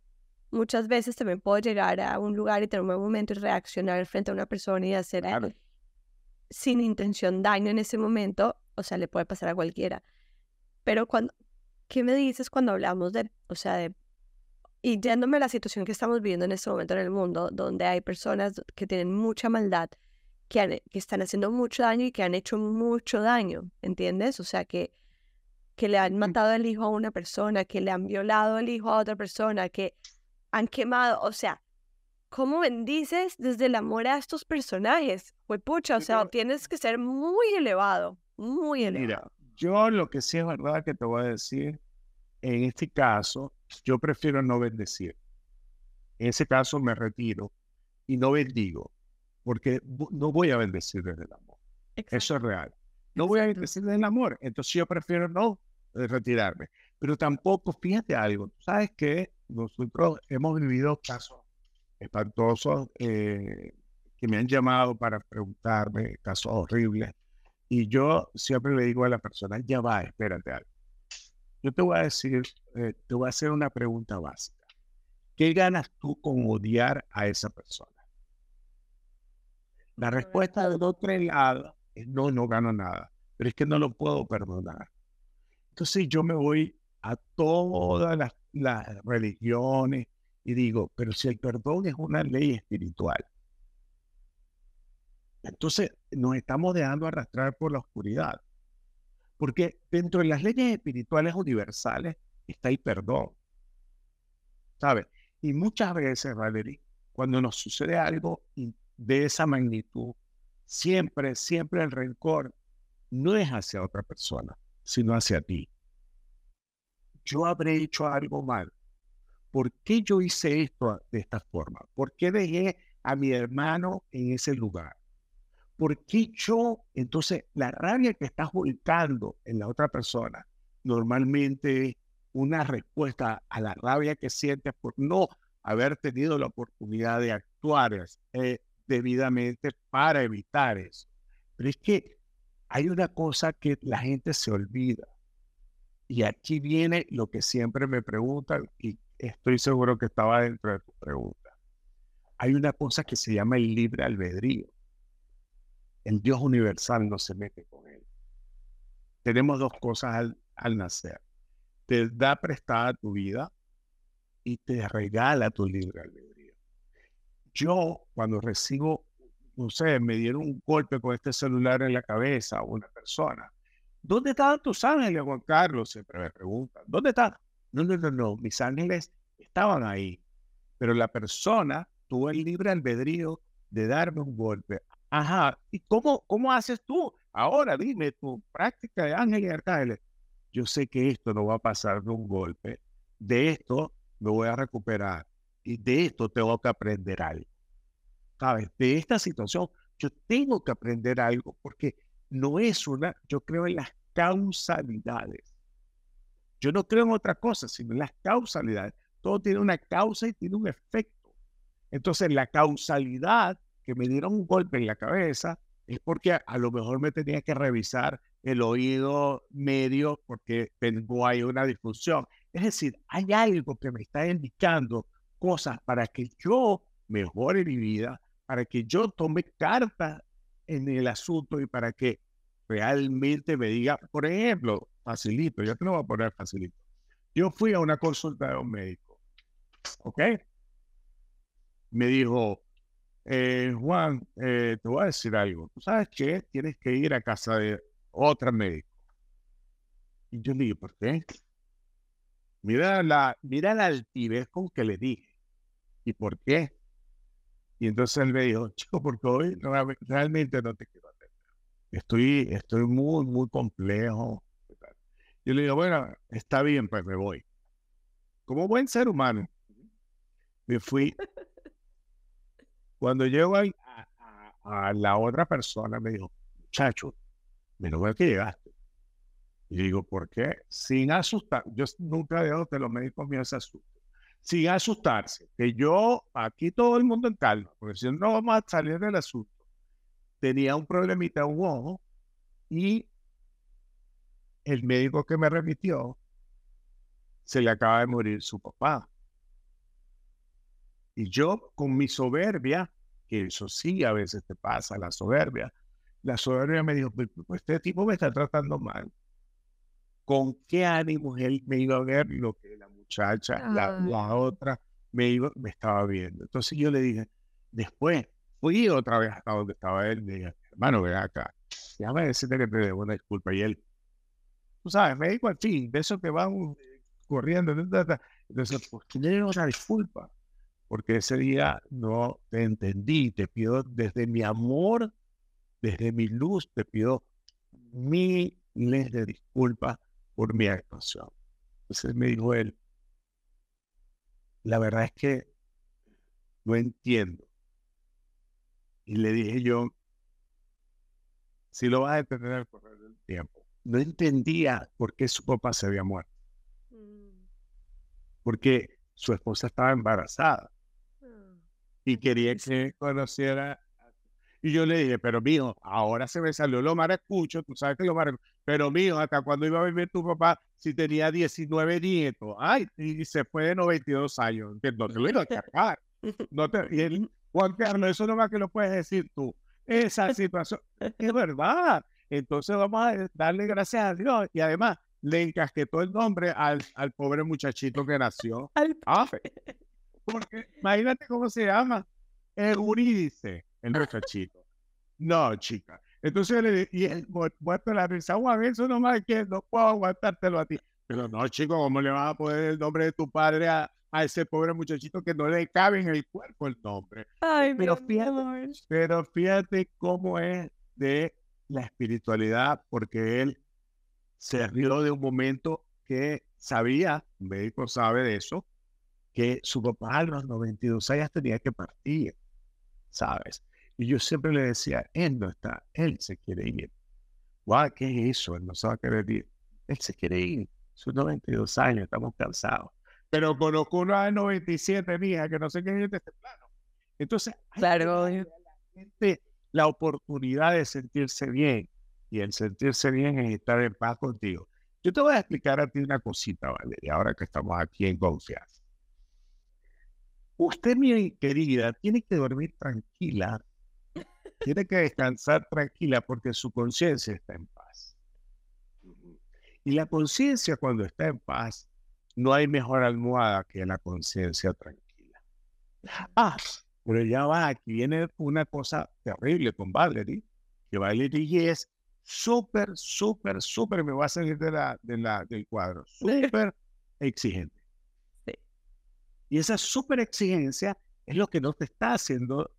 muchas veces también puedo llegar a un lugar y tener un mal momento y reaccionar frente a una persona y hacer sin intención daño en ese momento, o sea, le puede pasar a cualquiera. Pero cuando, ¿qué me dices cuando hablamos de, o sea, de y yéndome a la situación que estamos viviendo en este momento en el mundo, donde hay personas que tienen mucha maldad, que, que están haciendo mucho daño y que han hecho mucho daño, ¿entiendes? O sea, que, que le han matado el hijo a una persona, que le han violado el hijo a otra persona, que han quemado, o sea, ¿cómo bendices desde el amor a estos personajes? Pues pucha, o sea, tienes que ser muy elevado, muy elevado. Mira, yo lo que sí es verdad que te voy a decir, en este caso, yo prefiero no bendecir. En ese caso me retiro y no bendigo, porque no voy a bendecir desde el amor. Eso es real. No voy a bendecir desde el amor, entonces yo prefiero no eh, retirarme. Pero tampoco, fíjate algo, sabes que nosotros hemos vivido casos espantosos eh, que me han llamado para preguntarme casos horribles. Y yo siempre le digo a la persona, ya va, espérate algo. Yo te voy a decir, eh, te voy a hacer una pregunta básica. ¿Qué ganas tú con odiar a esa persona? La respuesta del otro lado es no, no gano nada, pero es que no lo puedo perdonar. Entonces yo me voy a todas las, las religiones y digo, pero si el perdón es una ley espiritual, entonces nos estamos dejando arrastrar por la oscuridad. Porque dentro de las leyes espirituales universales está el perdón. ¿Sabes? Y muchas veces, Valerie, cuando nos sucede algo de esa magnitud, siempre, siempre el rencor no es hacia otra persona, sino hacia ti. Yo habré hecho algo mal. ¿Por qué yo hice esto de esta forma? ¿Por qué dejé a mi hermano en ese lugar? ¿Por qué yo? Entonces, la rabia que estás volcando en la otra persona normalmente una respuesta a la rabia que sientes por no haber tenido la oportunidad de actuar debidamente para evitar eso. Pero es que hay una cosa que la gente se olvida. Y aquí viene lo que siempre me preguntan y estoy seguro que estaba dentro de tu pregunta. Hay una cosa que se llama el libre albedrío el Dios universal no se mete con él. Tenemos dos cosas al, nacer. Te da prestada tu vida y te regala tu libre albedrío. Yo, cuando recibo, no sé, me dieron un golpe con este celular en la cabeza a una persona. ¿Dónde estaban tus ángeles, Juan Carlos? Siempre me preguntan. ¿Dónde están? No, no, no, no. Mis ángeles estaban ahí. Pero la persona tuvo el libre albedrío de darme un golpe. Ajá. ¿Y cómo, cómo haces tú? Ahora dime tu práctica de ángeles y arcángeles. Yo sé que esto no va a pasar de un golpe. De esto me voy a recuperar. Y de esto tengo que aprender algo. ¿Sabes? De esta situación yo tengo que aprender algo porque no es una, yo creo en las causalidades. Yo no creo en otra cosa, sino en las causalidades. Todo tiene una causa y tiene un efecto. Entonces, la causalidad que me dieron un golpe en la cabeza es porque a, lo mejor me tenía que revisar el oído medio porque tengo ahí una disfunción. Es decir, hay algo que me está indicando cosas para que yo mejore mi vida, para que yo tome carta en el asunto y para que realmente me diga, por ejemplo, facilito, yo te lo voy a poner facilito. Yo fui a una consulta de un médico, ¿ok? Me dijo, eh, Juan, eh, te voy a decir algo. ¿Tú sabes qué? Tienes que ir a casa de otra médico. Y yo le digo, ¿por qué? Mira la, mira la altivez con que le dije. ¿Y por qué? Y entonces él me dijo, chico, porque hoy realmente no te quiero atender. Estoy, estoy muy, muy complejo. Yo le digo, bueno, está bien, pues me voy. Como buen ser humano, me fui cuando llego a, a, la otra persona, me dijo, muchacho, menos mal que llegaste. Y digo, ¿por qué? Sin asustar. Yo nunca dejo que los médicos míos se asusten. Sin asustarse. Que yo, aquí todo el mundo en calma, porque si no vamos a salir del asunto. Tenía un problemita un ojo y el médico que me remitió se le acaba de morir su papá. Y yo, con mi soberbia, que eso sí a veces te pasa, la soberbia, la soberbia me dijo, pues, pues, este tipo me está tratando mal. ¿Con qué ánimo él me iba a ver lo que la muchacha, la, la, otra, me, iba, me estaba viendo? Entonces yo le dije, después fui otra vez hasta donde estaba él, le dije, hermano, ve acá, déjame decirte que te debo una disculpa. Y él, tú sabes, me dijo al fin, de eso que van corriendo, entonces, pues, tiene una disculpa porque ese día no te entendí. Te pido desde mi amor, desde mi luz, te pido miles de disculpas por mi actuación. Entonces me dijo él, la verdad es que no entiendo. Y le dije yo, si lo vas a entender al correr del tiempo. No entendía por qué su papá se había muerto. Mm. Porque su esposa estaba embarazada. Y quería que conociera. Y yo le dije, pero mijo, ahora se me salió lo maracucho, tú sabes que lo maracucho. Pero mijo, hasta cuando iba a vivir tu papá, si tenía 19 nietos, ay, y se fue de 92 años, que no te lo iba a cargar. No te, y él, Juan Carlos, eso no más que lo puedes decir tú. Esa situación es verdad. Entonces vamos a darle gracias a Dios. Y además, le encasquetó el nombre al, al pobre muchachito que nació. Ah, porque imagínate cómo se llama. Eurídice, el muchachito. No, chica. Entonces le y él muerto la risa, Juan, eso nomás que no puedo aguantártelo a ti. Pero no, chico, ¿cómo le vas a poner el nombre de tu padre a, a ese pobre muchachito que no le cabe en el cuerpo el nombre? Ay, pero, fíjate, pero fíjate cómo es de la espiritualidad, porque él se rió de un momento que sabía, un médico sabe de eso, que su papá a los 92 años tenía que partir, ¿sabes? Y yo siempre le decía, él no está, él se quiere ir. Guau, ¿qué es eso? Él no se va a querer ir. Él se quiere ir. Sus 92 años, estamos cansados. Pero conozco una de 97, mija, que no sé qué es de este plano. Entonces, claro. la, gente la oportunidad de sentirse bien. Y el sentirse bien es estar en paz contigo. Yo te voy a explicar a ti una cosita, Valeria, ahora que estamos aquí en confianza. Usted, mi querida, tiene que dormir tranquila, tiene que descansar tranquila porque su conciencia está en paz. Y la conciencia cuando está en paz, no hay mejor almohada que la conciencia tranquila. Ah, pero ya va, aquí viene una cosa terrible con Valerie, que Valerie es súper, súper, súper, me va a salir de la, de la, del cuadro, súper exigente. Y esa súper exigencia es lo que no te está haciendo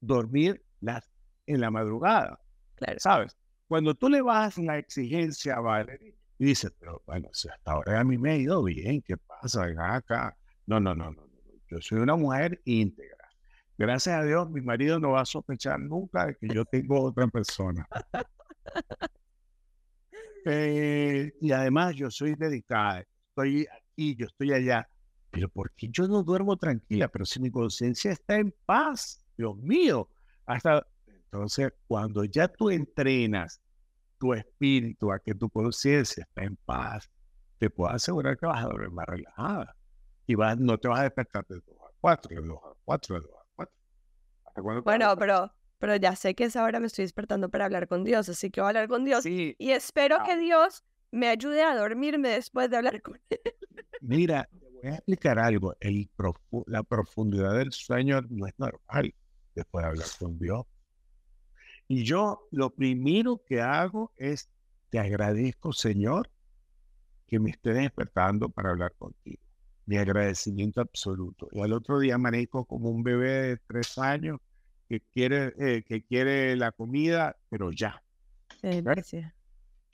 dormir las, en la madrugada. Claro. ¿Sabes? Cuando tú le bajas la exigencia a Valerie y dices, pero bueno, si hasta ahora a mí me ha ido bien, ¿qué pasa? acá. No, no, no, no, no. Yo soy una mujer íntegra. Gracias a Dios, mi marido no va a sospechar nunca de que yo tengo otra persona. Eh, y además yo soy dedicada, estoy aquí, yo estoy allá, pero ¿por qué yo no duermo tranquila? Pero si mi conciencia está en paz, Dios mío, hasta entonces cuando ya tú entrenas tu espíritu a que tu conciencia está en paz, te puedo asegurar que vas a dormir más relajada y vas, no te vas a despertar de 2 a 4, de 2 a 4, de 2 a 4. Bueno, pero pero ya sé que esa hora me estoy despertando para hablar con Dios, así que voy a hablar con Dios. Y espero que Dios me ayude a dormirme después de hablar con Él. Mira, voy a explicar algo. El la profundidad del sueño no es normal después de hablar con Dios. Y yo lo primero que hago es, te agradezco, Señor, que me esté despertando para hablar contigo. Mi agradecimiento absoluto. Y al otro día amanezco como un bebé de tres años que quiere, eh, que quiere la comida, pero ya.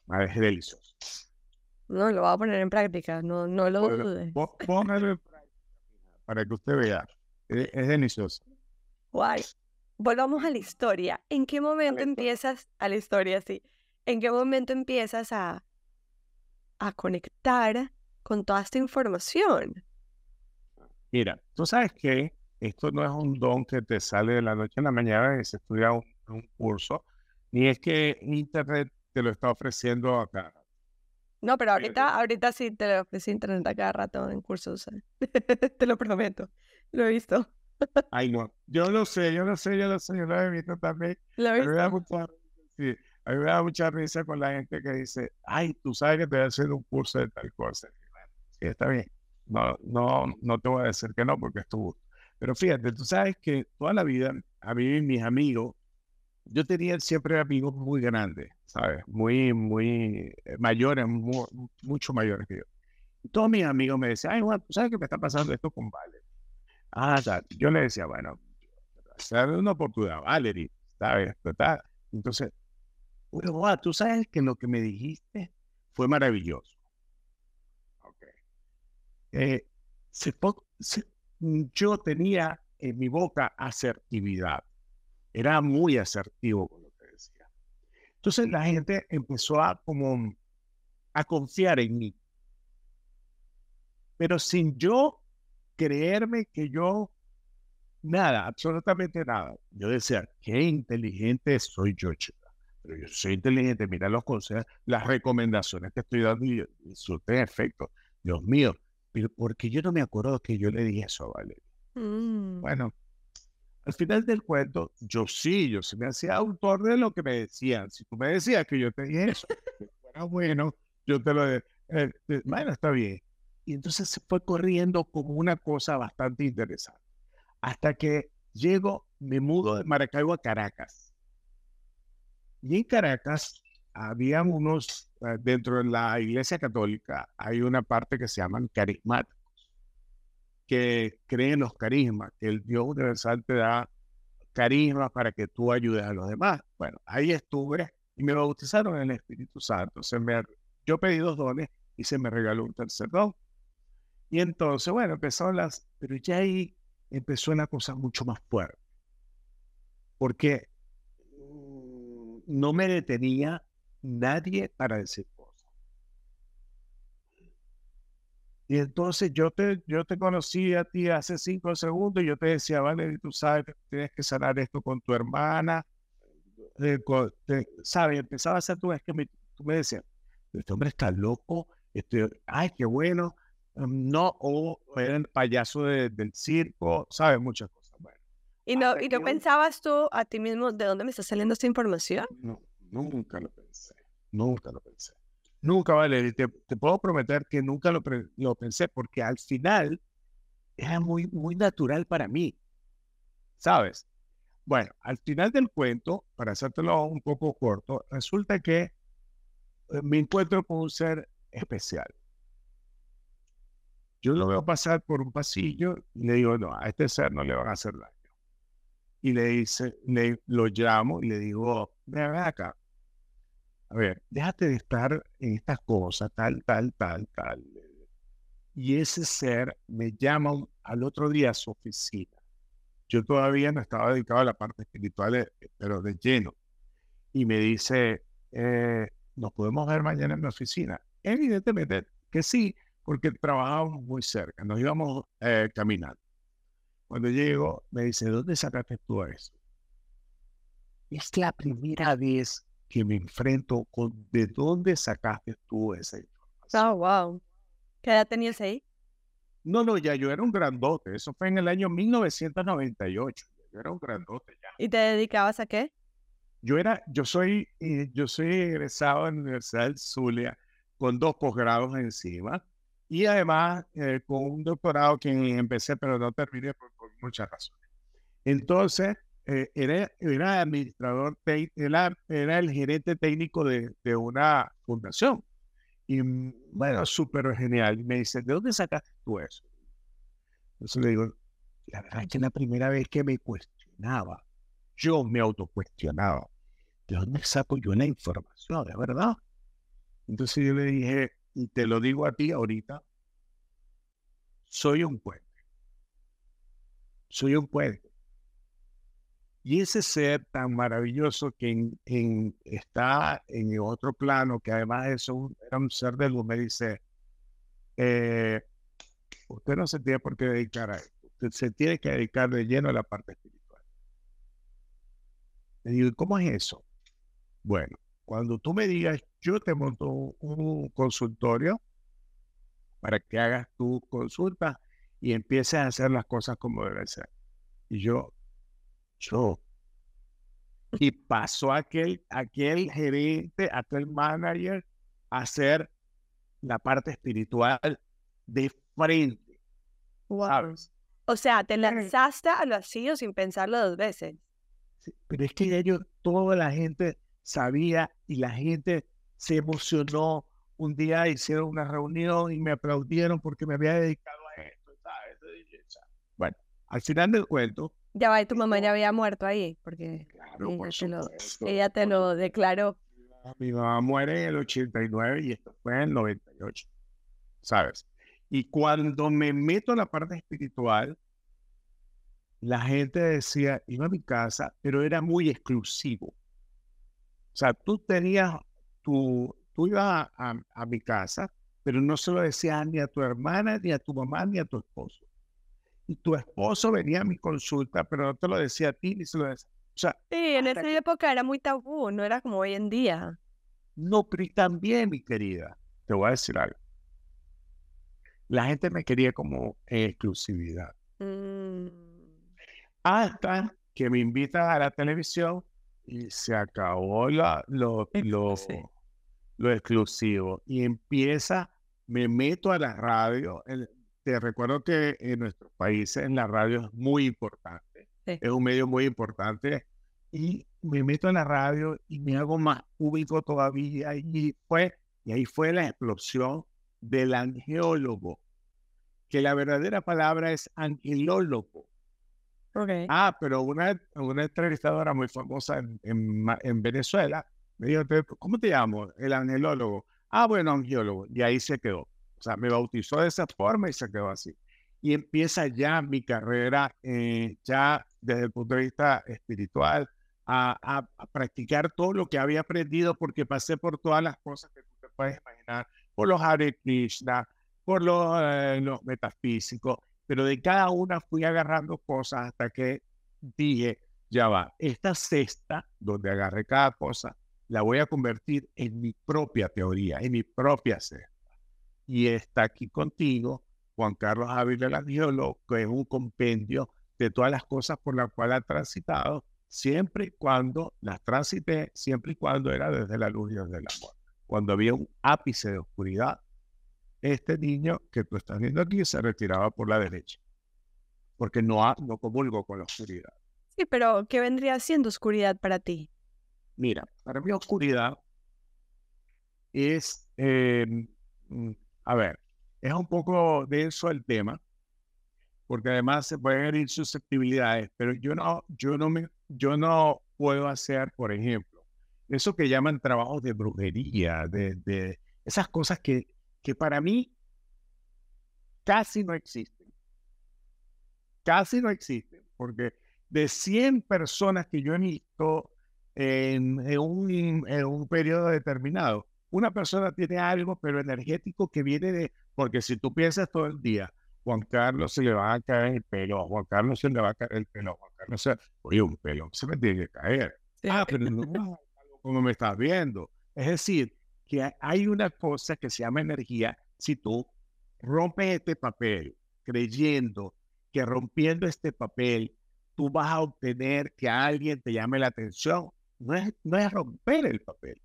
Es delicioso. No, lo voy a poner en práctica, no, no lo dudes. Póngalo en práctica para que usted vea. Es, delicioso. Guay. Volvamos a la historia. ¿En qué momento empiezas a la historia, sí? ¿En qué momento empiezas a, a conectar con toda esta información? Mira, tú sabes que esto no es un don que te sale de la noche a la mañana y se estudia un, curso, ni es que Internet te lo está ofreciendo acá. No, pero ahorita, ahorita sí te lo ofrece Internet a cada rato en cursos. te lo prometo. Lo he visto. Ay, no. Yo lo sé, yo lo sé, yo lo sé, yo lo he visto también. ¿Lo he visto? A mí, me da mucha, sí, a mí me da mucha risa con la gente que dice, ay, tú sabes que te voy a hacer un curso de tal cosa. Sí, está bien. No, no, no te voy a decir que no porque es tu gusto. Pero fíjate, tú sabes que toda la vida, a mí mis amigos, yo tenía siempre amigos muy grandes, ¿sabes? Muy, muy eh, mayores, mucho mayores que yo. Y todos mis amigos me decían, ay, Juan, ¿tú sabes qué me está pasando esto con Valerie? Ah, yo le decía, bueno, se da una oportunidad, Valerie, ¿sabes? Entonces, bueno, tú sabes que lo que me dijiste fue maravilloso. Ok. Eh, se, se, yo tenía en mi boca asertividad. Era muy asertivo con lo que decía. Entonces la gente empezó a como a confiar en mí. Pero sin yo creerme que yo nada, absolutamente nada. Yo decía, qué inteligente soy yo, chica. Pero yo soy inteligente, mira los consejos, las recomendaciones que estoy dando y, surten efecto. Dios mío, pero porque yo no me acuerdo que yo le dije eso a Valeria. Mm. Bueno, al final del cuento, yo sí, yo sí me hacía autor de lo que me decían. Si tú me decías que yo te dije eso, fuera bueno, yo te lo... Eh, eh, bueno, está bien. Y entonces se fue corriendo como una cosa bastante interesante. Hasta que llego, me mudo de Maracaibo a Caracas. Y en Caracas había unos, eh, dentro de la iglesia católica, hay una parte que se llaman carismáticos que creen los carismas, que el Dios universal te da carismas para que tú ayudes a los demás. Bueno, ahí estuve y me bautizaron en el Espíritu Santo. Se me, yo pedí dos dones y se me regaló un tercer don. Y entonces, bueno, empezaron las, pero ya ahí empezó una cosa mucho más fuerte. Porque mm, no me detenía nadie para decir Y entonces yo te, yo te conocí a ti hace cinco segundos y yo te decía, vale, tú sabes que tienes que sanar esto con tu hermana. Eh, ¿Sabes? Empezaba a hacer tú, es que me, tú me decías, este hombre está loco, este, ay, qué bueno. Um, no, o era el payaso del circo, ¿sabes? Muchas cosas. Bueno, ¿Y no, ¿y no pensabas tú a ti mismo de dónde me está saliendo esta información? No, nunca lo pensé, nunca lo pensé. Nunca, vale, te, te puedo prometer que nunca lo, lo, pensé porque al final era muy, muy natural para mí, ¿sabes? Bueno, al final del cuento, para hacértelo un poco corto, resulta que eh, me encuentro con un ser especial. Yo lo veo pasar por un pasillo y le digo, no, a este ser no le van a hacer daño. Y le dice, le, lo llamo y le digo, ven acá, a ver, déjate de estar en estas cosas, tal, tal, tal, tal. Y ese ser me llama al otro día a su oficina. Yo todavía no estaba dedicado a la parte espiritual, eh, pero de lleno. Y me dice, eh, ¿nos podemos ver mañana en mi oficina? Evidentemente que sí, porque trabajábamos muy cerca, nos íbamos eh, caminando. Cuando llego, me dice, ¿dónde sacaste tú eso? Es la primera vez que me enfrento con de dónde sacaste tú esa información. Oh, wow. ¿Qué edad tenías ahí? No, no, ya yo era un grandote. Eso fue en el año 1998. Yo era un grandote ya. ¿Y te dedicabas a qué? Yo era, yo soy, eh, yo soy egresado de la Universidad del Zulia con dos posgrados encima y además eh, con un doctorado que empecé pero no terminé por muchas razones. Entonces, eh, era, administrador, era, el gerente técnico de, una fundación. Y mm, bueno, súper genial. Y me dice, ¿de dónde sacaste tú eso? Entonces le digo, la verdad es que la primera vez que me cuestionaba, yo me autocuestionaba, ¿de dónde saco yo la información? ¿De verdad? Entonces yo le dije, y te lo digo a ti ahorita, soy un puente. Soy un puente. Y ese ser tan maravilloso que en, está en otro plano, que además es un, era un ser de luz, me dice, eh, usted no se tiene por qué dedicar a esto, usted se tiene que dedicar de lleno a la parte espiritual. Le digo, ¿cómo es eso? Bueno, cuando tú me digas, yo te monto un consultorio para que hagas tu consulta y empieces a hacer las cosas como deben ser. Y yo, yo. Y pasó aquel, aquel gerente, aquel manager a hacer la parte espiritual de frente. O sea, te lanzaste al vacío sin pensarlo dos veces. pero es que ellos, toda la gente sabía y la gente se emocionó. Un día hicieron una reunión y me aplaudieron porque me había dedicado a esto. Bueno, al final del cuento, ya va, y tu mamá ya había muerto ahí, porque ella, te lo, declaró. Mi mamá muere en el 89 y esto fue en el 98, ¿sabes? Y cuando me meto en la parte espiritual, la gente decía, iba a mi casa, pero era muy exclusivo. O sea, tú tenías, tu, tú ibas a, a mi casa, pero no se lo decías ni a tu hermana, ni a tu mamá, ni a tu esposo. Y tu esposo venía a mi consulta, pero no te lo decía a ti ni se lo decía. O sea, sí, en esa época era muy tabú, no era como hoy en día. No, pero también, mi querida, te voy a decir algo. La gente me quería como exclusividad. Mm. Hasta que me invitan a la televisión y se acabó la, lo, lo, lo exclusivo. Y empieza, me meto a la radio. Te recuerdo que en nuestros países en la radio es muy importante. Es un medio muy importante. Y me meto en la radio y me hago más público todavía. Y, fue, y ahí fue la explosión del angeólogo, que la verdadera palabra es angelólogo. Ah, pero una, una entrevistadora muy famosa en, en, Venezuela me dijo, ¿cómo te llamo? El angelólogo. Ah, bueno, angiólogo. Y ahí se quedó. O sea, me bautizó de esa forma y se quedó así. Y empieza ya mi carrera, eh, ya desde el punto de vista espiritual, a, a, practicar todo lo que había aprendido porque pasé por todas las cosas que tú te puedes imaginar, por los Hare Krishna, por los, eh, los metafísicos, pero de cada una fui agarrando cosas hasta que dije, ya va, esta cesta donde agarré cada cosa, la voy a convertir en mi propia teoría, en mi propia cesta. Y está aquí contigo Juan Carlos Ávila, el angiólogo, que es un compendio de todas las cosas por las cuales ha transitado, siempre y cuando las transité, siempre y cuando era desde la luz y desde el amor. Cuando había un ápice de oscuridad, este niño que tú estás viendo aquí se retiraba por la derecha, porque no, no comulgo con la oscuridad. Sí, pero ¿qué vendría siendo oscuridad para ti? Mira, para mí oscuridad es, em, mm, a ver, es un poco denso el tema, porque además se pueden herir susceptibilidades, pero yo no, yo no me, yo no puedo hacer, por ejemplo, eso que llaman trabajos de brujería, de, de esas cosas que que para mí casi no existen. Casi no existen, porque de 100 personas que yo he visto en, un, en un periodo determinado, una persona tiene algo, pero energético que viene de, porque si tú piensas todo el día, Juan Carlos se le va a caer el pelo, a Juan Carlos se le va a caer el pelo, Juan Carlos se, oye, un pelo se me tiene que caer. Ah, pero no, como me estás viendo. Es decir, que hay una cosa que se llama energía. Si tú rompes este papel creyendo que rompiendo este papel tú vas a obtener que alguien te llame la atención, no es, no es romper el papel,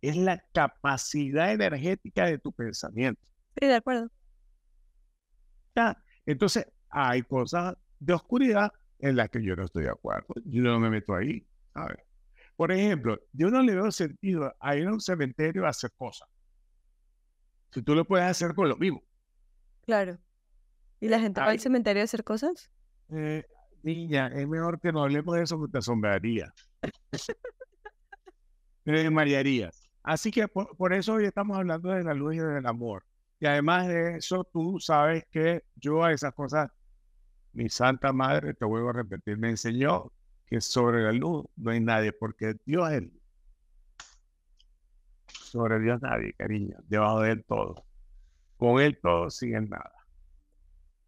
es la capacidad energética de tu pensamiento. Sí, de acuerdo. Entonces, hay cosas de oscuridad en las que yo no estoy de acuerdo. Yo no me meto ahí, ¿sabes? Por ejemplo, yo no le veo sentido a ir a un cementerio a hacer cosas. Si tú lo puedes hacer con lo mismo. Claro. ¿Y la gente va al cementerio a hacer cosas? Eh, niña, es mejor que no hablemos de eso que te asombraría. me desmayarías. Así que por, eso hoy estamos hablando de la luz y del amor. Y además de eso, tú sabes que yo a esas cosas, mi santa madre, te vuelvo a repetir, me enseñó que sobre la luz no hay nadie, porque Dios es Sobre Dios nadie, cariño. Debajo de él todo. Con él todo, sin él nada.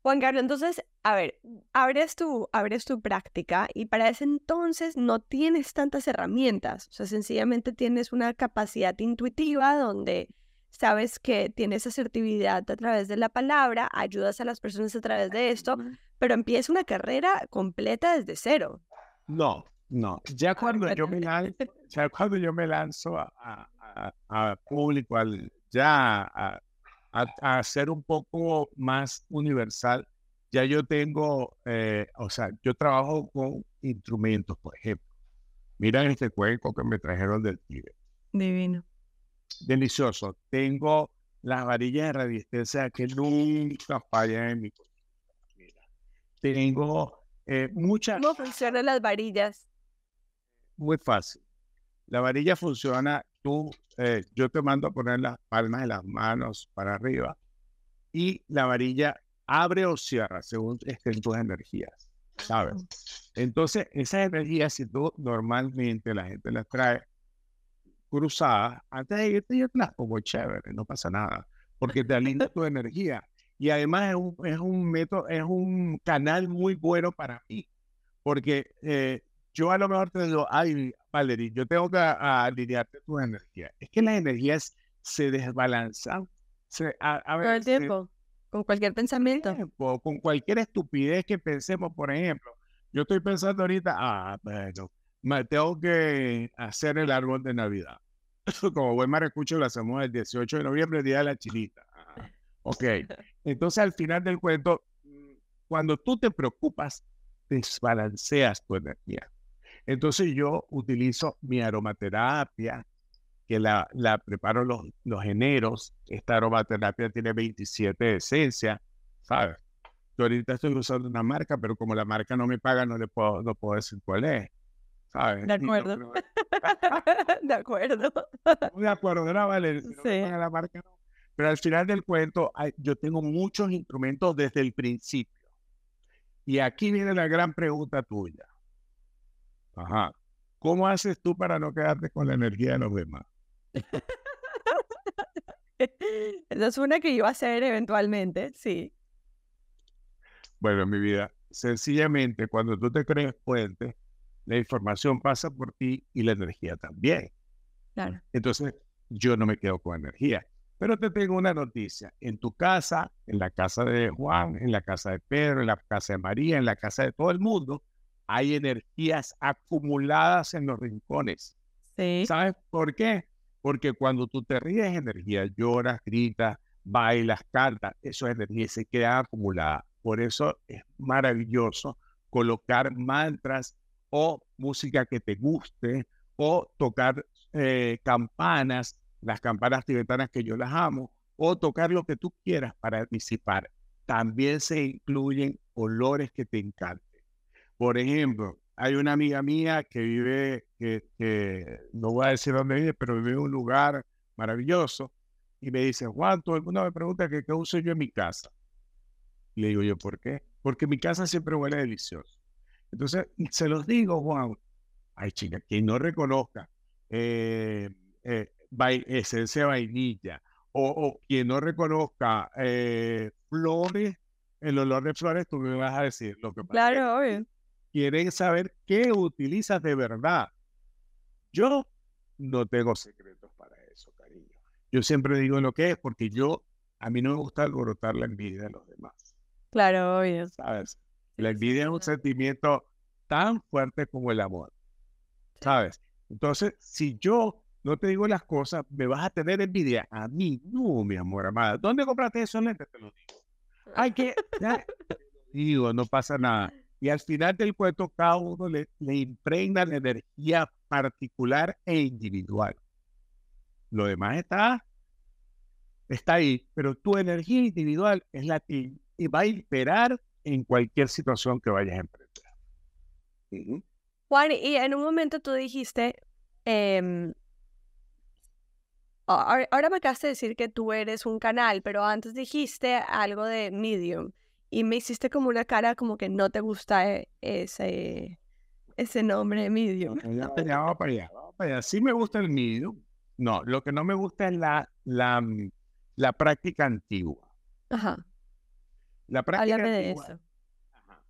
Juan Carlos, entonces, a ver, abres tu, abres tu práctica y para ese entonces no tienes tantas herramientas, o sea, sencillamente tienes una capacidad intuitiva donde sabes que tienes asertividad a través de la palabra, ayudas a las personas a través de esto, pero empieza una carrera completa desde cero. No, no. Ya cuando yo me lanzo, ya cuando yo me lanzo a, público, al, ya a, a, ser un poco más universal, ya yo tengo, eh, o sea, yo trabajo con instrumentos, por ejemplo. Miren este cuenco que me trajeron del Tíbet. Divino. Delicioso. Tengo las varillas de resistencia que nunca fallan en mi Mira. Tengo eh, ¿Cómo funcionan las varillas? Muy fácil. La varilla funciona, tú, eh, yo te mando a poner las palmas de las manos para arriba y la varilla abre o cierra según estén tus energías, ¿sabes? Entonces, esas energías, si tú normalmente la gente las trae cruzadas, antes de irte yo te las pongo chévere, no pasa nada, porque te alinea tu energía. Y además es un, es un método, es un canal muy bueno para mí, porque eh, yo a lo mejor te digo, ay, Valerie, yo tengo que alinearte tus energías. Es que las energías se desbalanzan. Se, a, Todo el tiempo, con cualquier pensamiento. con cualquier estupidez que pensemos, por ejemplo. Yo estoy pensando ahorita, ah, bueno, tengo que hacer el árbol de Navidad. Como buen maracucho lo hacemos el 18 de noviembre, Día de la Chinita. Ok. Entonces, al final del cuento, cuando tú te preocupas, desbalanceas tu energía. Entonces, yo utilizo mi aromaterapia, que la, la preparo los, los eneros. Esta aromaterapia tiene 27 esencias, ¿sabes? Yo ahorita estoy usando una marca, pero como la marca no me paga, no le puedo, no puedo decir cuál es. ¿Sabes? De acuerdo. de acuerdo. de acuerdo, no vale. sí. la marca, no. Pero al final del cuento, yo tengo muchos instrumentos desde el principio. Y aquí viene la gran pregunta tuya. Ajá. ¿Cómo haces tú para no quedarte con la energía de los demás? Esa es una que iba a hacer eventualmente, sí. Bueno, mi vida, sencillamente cuando tú te crees puente, la información pasa por ti y la energía también. Claro. Entonces, yo no me quedo con energía. Pero te tengo una noticia. En tu casa, en la casa de Juan, en la casa de Pedro, en la casa de María, en la casa de todo el mundo, hay energías acumuladas en los rincones. Sí. ¿Sabes por qué? Porque cuando tú te ríes, energía, lloras, gritas, bailas, cantas, eso es energía se queda acumulada. Por eso es maravilloso colocar mantras o música que te guste o tocar eh, campanas las campanas tibetanas que yo las amo, o tocar lo que tú quieras para disipar. También se incluyen olores que te encanten. Por ejemplo, hay una amiga mía que vive, que, no voy a decir dónde vive, pero vive en un lugar maravilloso, y me dice, Juan, todo el mundo me pregunta qué uso yo en mi casa. Y le digo yo, ¿por qué? Porque mi casa siempre huele delicioso. Entonces, se los digo, Juan, ay chica, quien no reconozca eh, eh, esencia vainilla, o, quien no reconozca eh, flores, el olor de flores, tú me vas a decir lo que pasa. Claro, obvio. Quieren saber qué utilizas de verdad. Yo no tengo secretos para eso, cariño. Yo siempre digo lo que es, porque yo, a mí no me gusta alborotar la envidia de los demás. Claro, obvio. ¿Sabes? La envidia es un sentimiento tan fuerte como el amor. ¿Sabes? Entonces, si yo no te digo las cosas, me vas a tener envidia. A mí, no, mi amor amada. ¿Dónde compraste esos lentes? Te lo digo. Hay que, ya, digo, no pasa nada. Y al final del cuento, cada uno le, le impregna la energía particular e individual. Lo demás está, está ahí, pero tu energía individual es la que va a imperar en cualquier situación que vayas a emprender. Juan, y en un momento tú dijiste, eh, Ahora me acabas de decir que tú eres un canal, pero antes dijiste algo de Medium y me hiciste como una cara como que no te gusta e, ese, ese nombre Medium. vamos para allá, vamos para allá. Sí me gusta el Medium. No, lo que no me gusta es la, la, mm, la práctica antigua. Ajá. La práctica de eso.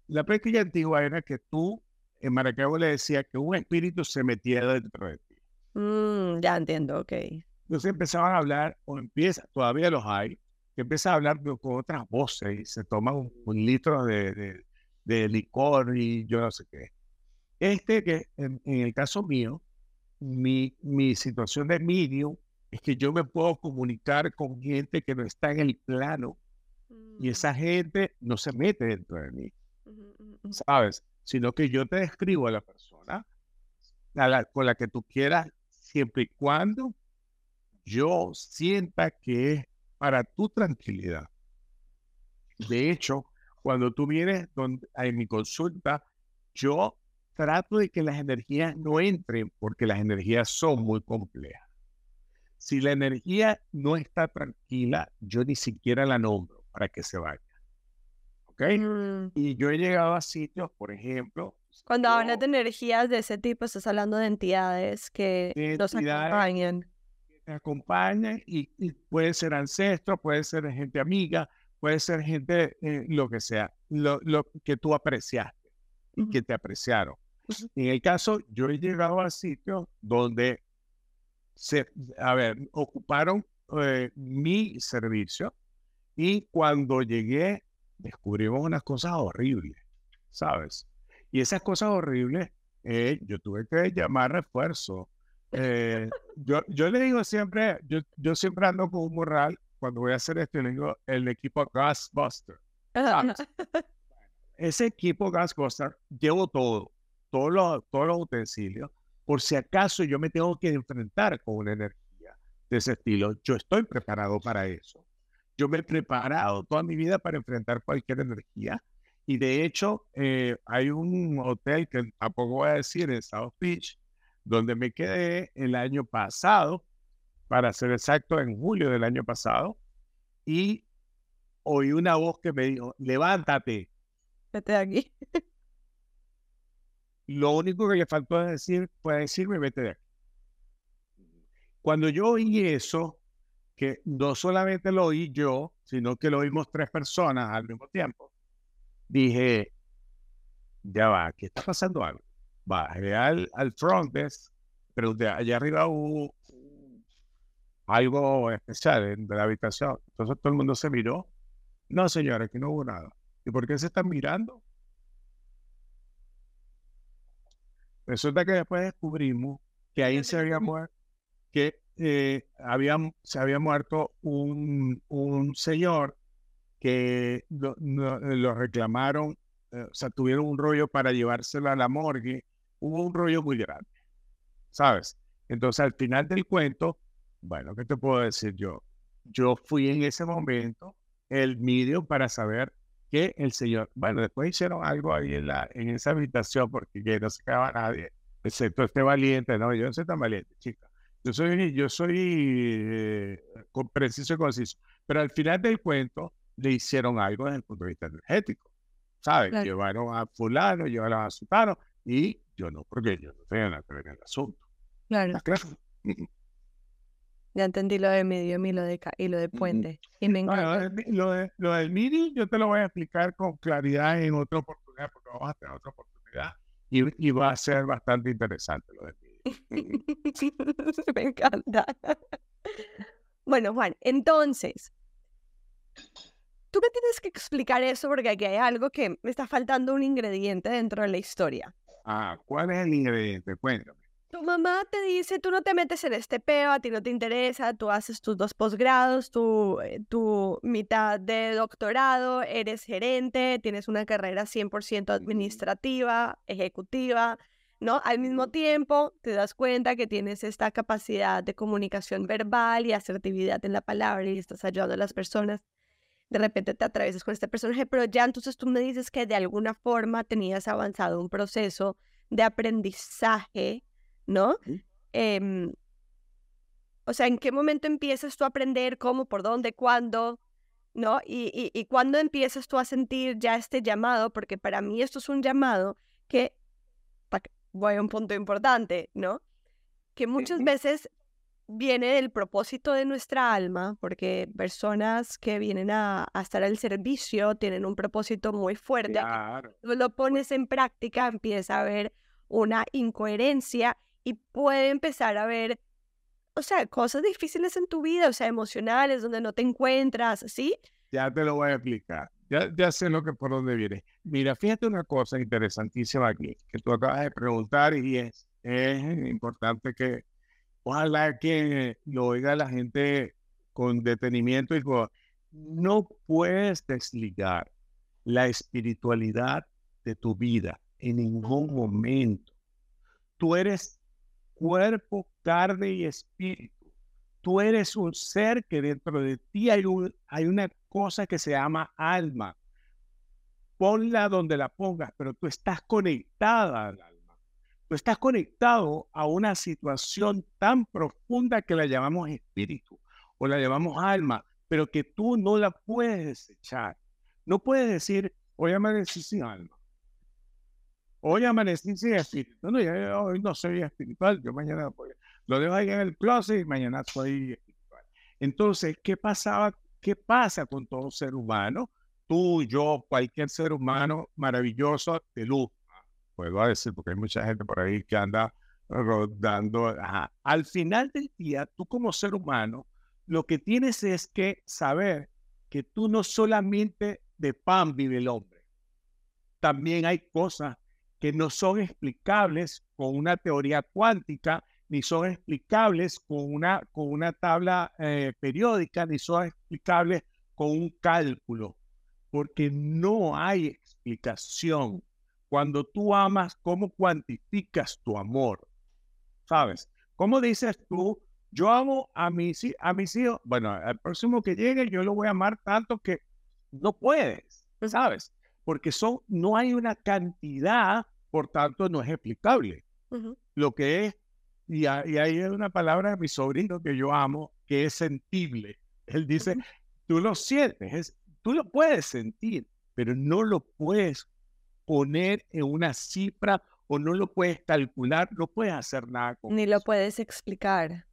La práctica antigua era que tú en Maracaibo le decía que un espíritu se metía dentro de ti. Mm, ya entiendo, ok. Entonces empezaban a hablar, o empieza, todavía los hay, que empiezan a hablar con otras voces y se toman un, litro de, de, licor y yo no sé qué. Este que en, el caso mío, mi, mi situación de medium es que yo me puedo comunicar con gente que no está en el plano y mm. esa gente no se mete dentro de mí, ¿sabes? Sino que yo te describo a la persona con la que tú quieras, siempre y cuando yo sienta que es para tu tranquilidad. De hecho, cuando tú vienes donde, en mi consulta, yo trato de que las energías no entren porque las energías son muy complejas. Si la energía no está tranquila, yo ni siquiera la nombro para que se vaya. ¿Ok? Mm. Y yo he llegado a sitios, por ejemplo. Cuando hablas de energías de ese tipo, estás hablando de entidades que nos acompañan acompaña y, puede ser ancestro, puede ser gente amiga, puede ser gente, eh, lo que sea, lo, lo, que tú apreciaste y que te apreciaron. En el caso, yo he llegado a sitios donde se, a ver, ocuparon eh, mi servicio y cuando llegué descubrimos unas cosas horribles, ¿sabes? Y esas cosas horribles, eh, yo tuve que llamar refuerzo. Eh, yo, yo le digo siempre, yo, yo siempre ando con un moral cuando voy a hacer esto, le digo el equipo Gasbuster. Ese equipo Gasbuster llevo todo, todos los, todos los utensilios, por si acaso yo me tengo que enfrentar con una energía de ese estilo. Yo estoy preparado para eso. Yo me he preparado toda mi vida para enfrentar cualquier energía. Y de hecho, eh, hay un hotel que tampoco voy a decir en South Beach, donde me quedé el año pasado, para ser exacto, en julio del año pasado, y oí una voz que me dijo, levántate. Vete de aquí. Lo único que le faltó decir fue decirme, vete de aquí. Cuando yo oí eso, que no solamente lo oí yo, sino que lo oímos tres personas al mismo tiempo. Dije, ya va, aquí está pasando algo. Bajé al, al front pero allá arriba hubo algo especial en la habitación. Entonces todo el mundo se miró. No, señora, aquí no hubo nada. ¿Y por qué se están mirando? Resulta que después descubrimos que ahí se había muerto, que eh, se había muerto un, un señor que lo, reclamaron, eh, o sea, tuvieron un rollo para llevárselo a la morgue, hubo un rollo muy grande, ¿sabes? Entonces, al final del cuento, bueno, ¿qué te puedo decir yo? Yo fui en ese momento el medio para saber que el señor, bueno, después hicieron algo ahí en, la, en esa habitación porque no se quedaba nadie, excepto este valiente, no, yo no soy tan valiente, chica. Yo soy, yo soy eh, preciso y conciso. Pero al final del cuento le hicieron algo desde el punto de vista energético. ¿Sabes? Llevaron a fulano, llevaron a sultano y yo no, porque yo no tenía nada que ver en el asunto. Claro. Ya entendí lo de medio y lo de, y lo de puente. Y me encanta. lo, de, lo del MIDI yo te lo voy a explicar con claridad en otra oportunidad, porque vamos a tener otra oportunidad y, y va a ser bastante interesante lo del MIDI. Me encanta. Bueno, Juan, entonces, tú me tienes que explicar eso porque aquí hay algo que me está faltando un ingrediente dentro de la historia. Ah, ¿cuál es el ingrediente? Cuéntame. Tu mamá te dice, tú no te metes en este peo, a ti no te interesa, tú haces tus dos posgrados, tu, eh, tu mitad de doctorado, eres gerente, tienes una carrera 100% administrativa, ejecutiva, ¿no? Al mismo tiempo, te das cuenta que tienes esta capacidad de comunicación verbal y asertividad en la palabra y estás ayudando a las personas. De repente te atravesas con este personaje, pero ya entonces tú me dices que de alguna forma tenías avanzado un proceso de aprendizaje, ¿no? Em, o sea, ¿en qué momento empiezas tú a aprender cómo, por dónde, cuándo, ¿no? Y, y, y cuándo empiezas tú a sentir ya este llamado, porque para mí esto es un llamado que voy a un punto importante, ¿no? Que muchas veces viene del propósito de nuestra alma, porque personas que vienen a, estar al servicio tienen un propósito muy fuerte. Claro. Lo pones en práctica, empieza a haber una incoherencia y puede empezar a haber, o sea, cosas difíciles en tu vida, o sea, emocionales, donde no te encuentras, ¿sí? Ya te lo voy a explicar. Ya, sé lo que por dónde viene. Mira, fíjate una cosa interesantísima aquí, que tú acabas de preguntar y es, es importante que ojalá que lo oiga la gente con detenimiento y no puedes desligar la espiritualidad de tu vida en ningún momento. Tú eres cuerpo, carne y espíritu. Tú eres un ser que dentro de ti hay, hay una cosa que se llama alma. Ponla donde la pongas, pero tú estás conectada. Tú estás conectado a una situación tan profunda que la llamamos espíritu o la llamamos alma, pero que tú no la puedes desechar. No puedes decir, hoy amanecí sin alma. Hoy amanecí sin espíritu. No, hoy no soy espiritual, yo mañana lo dejo ahí en el closet y mañana soy espiritual. Entonces, ¿qué pasaba ¿qué pasa con todo ser humano? Tú, yo, cualquier ser humano maravilloso de luz. Puedo decir, porque hay mucha gente por ahí que anda rodando. Al final del día, tú como ser humano, lo que tienes es que saber que tú no solamente de pan vive el hombre. También hay cosas que no son explicables con una teoría cuántica, ni son explicables con una, con una tabla eh, periódica, ni son explicables con un cálculo, porque no hay explicación. Cuando tú amas, ¿cómo cuantificas tu amor? ¿Sabes? ¿Cómo dices tú, yo amo a mis, a mis hijos? Bueno, al próximo que llegue yo lo voy a amar tanto que no puedes, ¿sabes? Porque son, no hay una cantidad, por tanto no es explicable. Lo que es, y, ahí hay una palabra de mi sobrino que yo amo, que es sentible. Él dice, tú lo sientes, es, tú lo puedes sentir, pero no lo puedes poner en una cifra o no lo puedes calcular, no puedes hacer nada con Ni lo puedes explicar.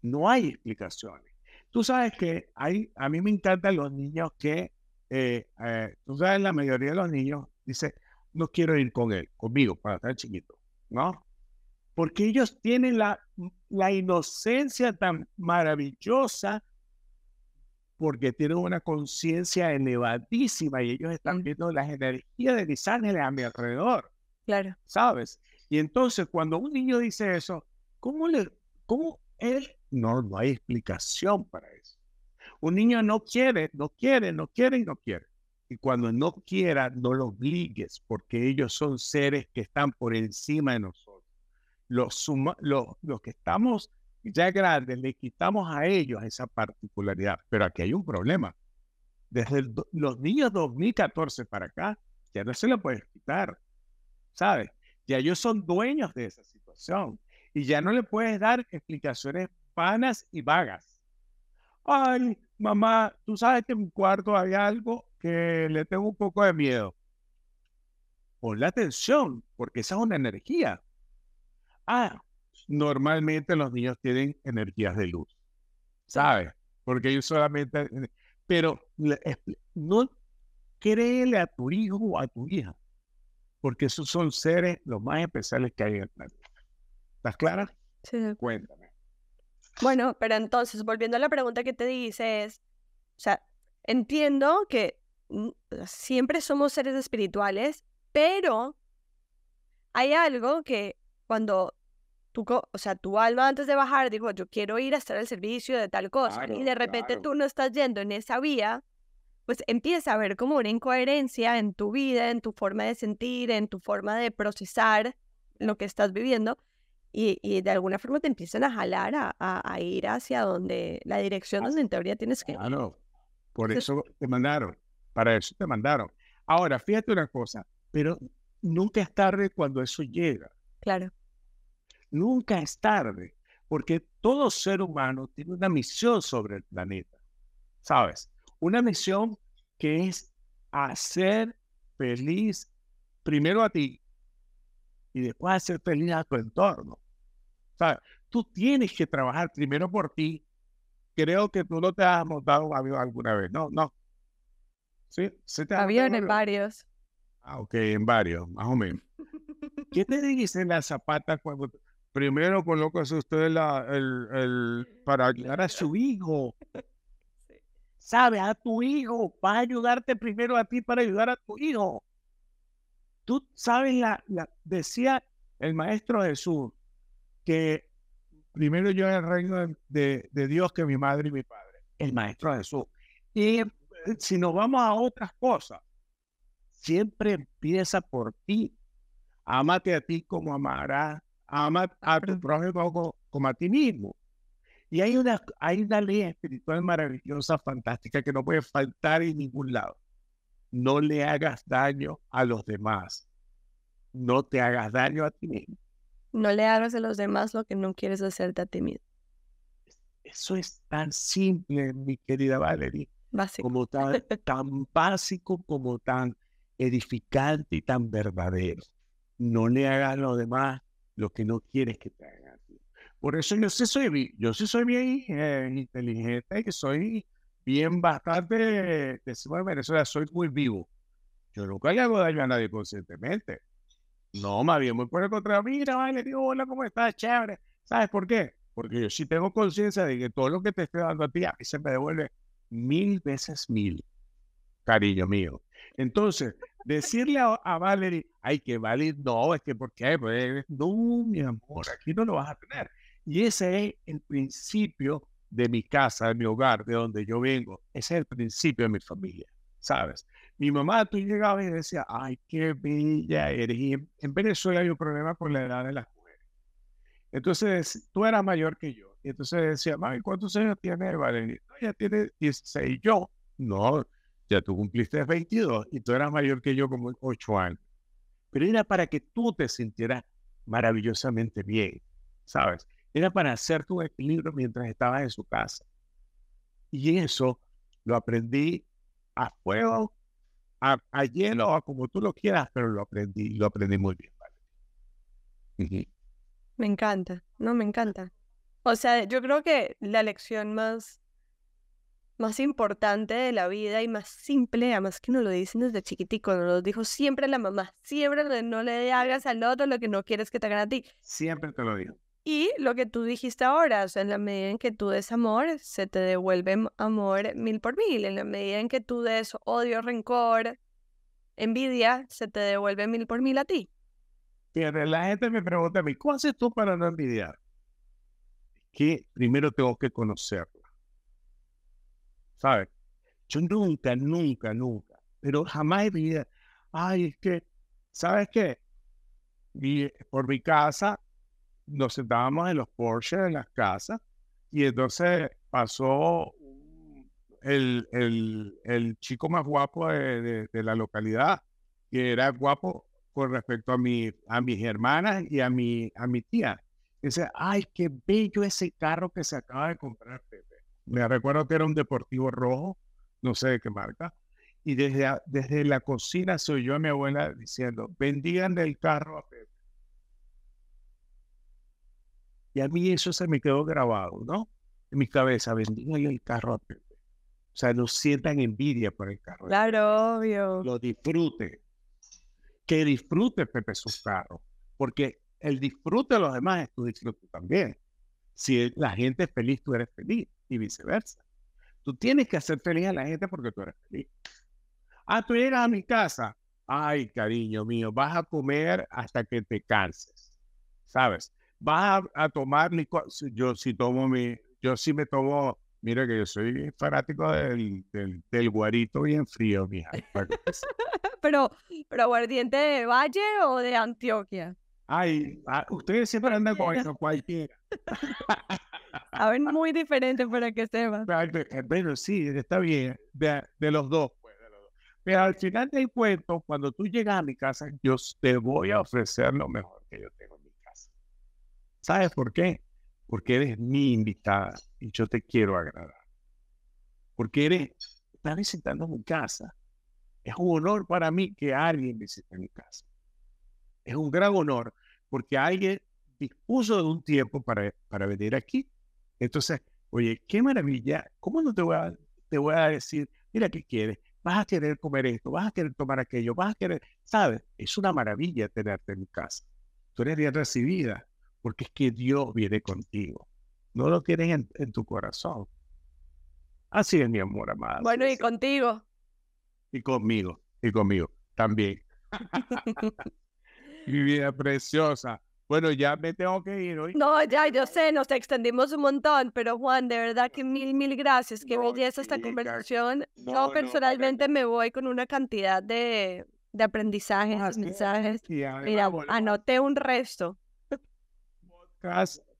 No hay explicaciones. Tú sabes que hay, a mí me encantan los niños que, eh, eh, tú sabes, la mayoría de los niños dice, no quiero ir con él, conmigo, para estar chiquito, ¿no? Porque ellos tienen la, la inocencia tan maravillosa porque tienen una conciencia elevadísima y ellos están viendo las energías de Los Ángeles a mi alrededor. Claro. ¿Sabes? Y entonces cuando un niño dice eso, ¿cómo le, cómo él no, no hay explicación para eso. Un niño no quiere, no quiere, no quiere y no quiere. Y cuando no quiera, no lo obligues, porque ellos son seres que están por encima de nosotros. Los, los, los que estamos ya grandes, le quitamos a ellos esa particularidad. Pero aquí hay un problema. Desde los niños 2014 para acá, ya no se le puede quitar. ¿Sabes? Ya ellos son dueños de esa situación. Y ya no le puedes dar explicaciones vanas y vagas. Ay, mamá, tú sabes que en mi cuarto hay algo que le tengo un poco de miedo. Ponle atención, porque esa es una energía. Ah, normalmente los niños tienen energías de luz, ¿sabes? Porque ellos solamente... Pero no créele a tu hijo o a tu hija, porque esos son seres los más especiales que hay en el planeta. ¿Estás clara? Sí. Cuéntame. Bueno, pero entonces, volviendo a la pregunta que te dices, o sea, entiendo que siempre somos seres espirituales, pero hay algo que cuando tú, o sea, tu alma antes de bajar dijo, yo quiero ir a estar al servicio de tal cosa, y de repente tú no estás yendo en esa vía, pues empieza a haber como una incoherencia en tu vida, en tu forma de sentir, en tu forma de procesar lo que estás viviendo y, de alguna forma te empiezan a jalar a, a, ir hacia donde la dirección donde en teoría tienes que ir. Claro, por eso te mandaron, para eso te mandaron. Ahora, fíjate una cosa, pero nunca es tarde cuando eso llega. Claro. Nunca es tarde, porque todo ser humano tiene una misión sobre el planeta, ¿sabes? Una misión que es hacer feliz primero a ti y después hacer feliz a tu entorno. Sea, tú tienes que trabajar primero por ti. Creo que tú no te has montado un avión alguna vez, ¿no? No. ¿Sí? ¿Se te en varios. Ah, ok, en varios, más o menos. ¿Qué te dice la zapata cuando primero colocas usted el, el, para ayudar a su hijo? ¿Sabe? A tu hijo. Va a ayudarte primero a ti para ayudar a tu hijo. Tú sabes, la, la decía el maestro Jesús, que primero yo el reino de, Dios que mi madre y mi padre, el Maestro Jesús. Y eh, si nos vamos a otras cosas, siempre empieza por ti. Amate a ti como amarás, ama a tu prójimo como, a ti mismo. Y hay una, hay una ley espiritual maravillosa, fantástica, que no puede faltar en ningún lado. No le hagas daño a los demás. No te hagas daño a ti mismo. No le hagas a los demás lo que no quieres hacerte a ti mismo. Eso es tan simple, mi querida Valerie. Básico. Como tan, tan básico, como tan edificante y tan verdadero. No le hagas a los demás lo que no quieres que te hagan. Por eso yo sí soy, yo sí soy bien eh, inteligente, que soy bien bastante, decimos en Venezuela, soy muy vivo. Yo nunca le hago daño a nadie conscientemente. No, más bien, muy por el contrario, mira, vale, digo, hola, ¿cómo estás? Chévere. ¿Sabes por qué? Porque yo sí tengo conciencia de que todo lo que te estoy dando a ti, a mí se me devuelve mil veces mil, cariño mío. Entonces, decirle a, a Valerie, ay, que Valerie, no, es que porque, pues, no, mi amor, aquí no lo vas a tener. Y ese es el principio de mi casa, de mi hogar, de donde yo vengo. Ese es el principio de mi familia, ¿sabes? Mi mamá, tú llegabas y decía, ay, qué bella eres. En, Venezuela hay un problema por la edad de las mujeres. Entonces, tú eras mayor que yo. Y entonces decía, mami, ¿cuántos años tiene Valeria? No, ya tiene 16. Yo, no, ya tú cumpliste 22 y tú eras mayor que yo como 8 años. Pero era para que tú te sintieras maravillosamente bien, ¿sabes? Era para hacer tu equilibrio mientras estabas en su casa. Y eso lo aprendí a fuego, a, hielo, a como tú lo quieras, pero lo aprendí, lo aprendí muy bien. Me encanta, no, me encanta. O sea, yo creo que la lección más, más importante de la vida y más simple, además que nos lo dicen desde chiquitico, nos lo dijo siempre la mamá, siempre no le hagas al otro lo que no quieres que te hagan a ti. Siempre te lo digo. Y lo que tú dijiste ahora, o sea, en la medida en que tú des amor, se te devuelve amor mil por mil. En la medida en que tú des odio, rencor, envidia, se te devuelve mil por mil a ti. Fíjate, la gente me pregunta a mí, ¿cómo haces tú para no envidiar? Que primero tengo que conocerla. ¿Sabes? Yo nunca, nunca, nunca, pero jamás he ay, es que, ¿sabes qué? Por mi casa nos sentábamos en los Porsche de las casas y entonces pasó el, el, el chico más guapo de, de, la localidad, que era guapo con respecto a, mi, a mis hermanas y a mi, a mi tía. Dice, ay, qué bello ese carro que se acaba de comprar Pepe. Me recuerdo que era un deportivo rojo, no sé de qué marca. Y desde, desde la cocina se oyó a mi abuela diciendo, bendigan del carro a Pepe. Y a mí eso se me quedó grabado, ¿no? En mi cabeza, bendigan el carro a Pepe. O sea, no sientan envidia por el carro. Claro, obvio. Lo disfrute. Que disfrute Pepe su carro. Porque el disfrute de los demás es tu disfrute también. Si la gente es feliz, tú eres feliz y viceversa. Tú tienes que hacer feliz a la gente porque tú eres feliz. Ah, tú llegas a mi casa. Ay, cariño mío, vas a comer hasta que te canses. ¿Sabes? vas a, tomar yo sí tomo mi, yo sí me tomo, mira que yo soy fanático del, del, guarito bien frío, mija. pero, pero aguardiente de Valle o de Antioquia. Ay, ah, ustedes siempre andan con eso, cualquiera. ver, muy diferente para que sepan. Pero sí, está bien, de, de los dos. Pues, de los dos. Pero al final del cuento, cuando tú llegas a mi casa, yo te voy a ofrecer lo mejor que yo tengo. ¿Sabes por qué? Porque eres mi invitada y yo te quiero agradar. Porque eres, estás visitando mi casa. Es un honor para mí que alguien visite mi casa. Es un gran honor porque alguien dispuso de un tiempo para, para venir aquí. Entonces, oye, qué maravilla. ¿Cómo no te voy a, te voy a decir, mira qué quieres? Vas a querer comer esto, vas a querer tomar aquello, vas a querer, ¿sabes? Es una maravilla tenerte en mi casa. Tú eres bien recibida porque es que Dios viene contigo. No lo tienes en, tu corazón. Así es mi amor amado. Bueno, y contigo. Y conmigo, y conmigo también. mi vida preciosa. Bueno, ya me tengo que ir hoy. No, ya, yo sé, nos extendimos un montón, pero Juan, de verdad que mil, mil gracias. Qué belleza esta conversación. yo personalmente me voy con una cantidad de, de aprendizajes, ah, mensajes. Mira, anoté un resto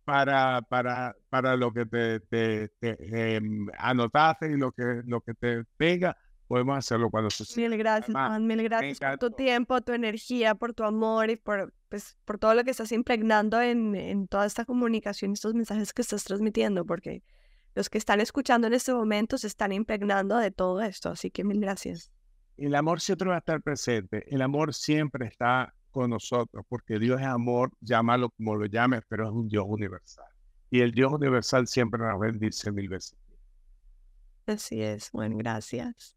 para, para, para lo que te, te, em, anotaste y lo que, lo que te pega, podemos hacerlo cuando se Mil gracias, Juan, mil gracias por tu tiempo, tu energía, por tu amor y por, pues, por todo lo que estás impregnando en, en toda esta comunicación, estos mensajes que estás transmitiendo, porque los que están escuchando en este momento se están impregnando de todo esto, así que mil gracias. El amor siempre va a estar presente, el amor siempre está con nosotros, porque Dios es amor, llámalo como lo llames, pero es un Dios universal. Y el Dios universal siempre nos bendice mil veces. Así es, bueno, gracias.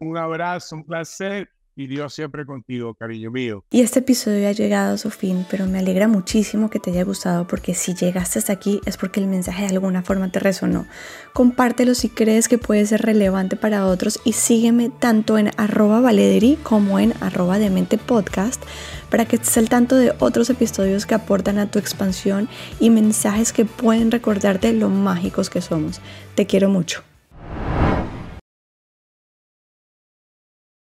Un abrazo, un placer y Dios siempre contigo, cariño mío. Y este episodio ha llegado a su fin, pero me alegra muchísimo que te haya gustado porque si llegaste hasta aquí es porque el mensaje de alguna forma te resonó. Compártelo si crees que puede ser relevante para otros y sígueme tanto en arroba valederi como en arroba demente podcast para que estés al tanto de otros episodios que aportan a tu expansión y mensajes que pueden recordarte lo mágicos que somos. Te quiero mucho.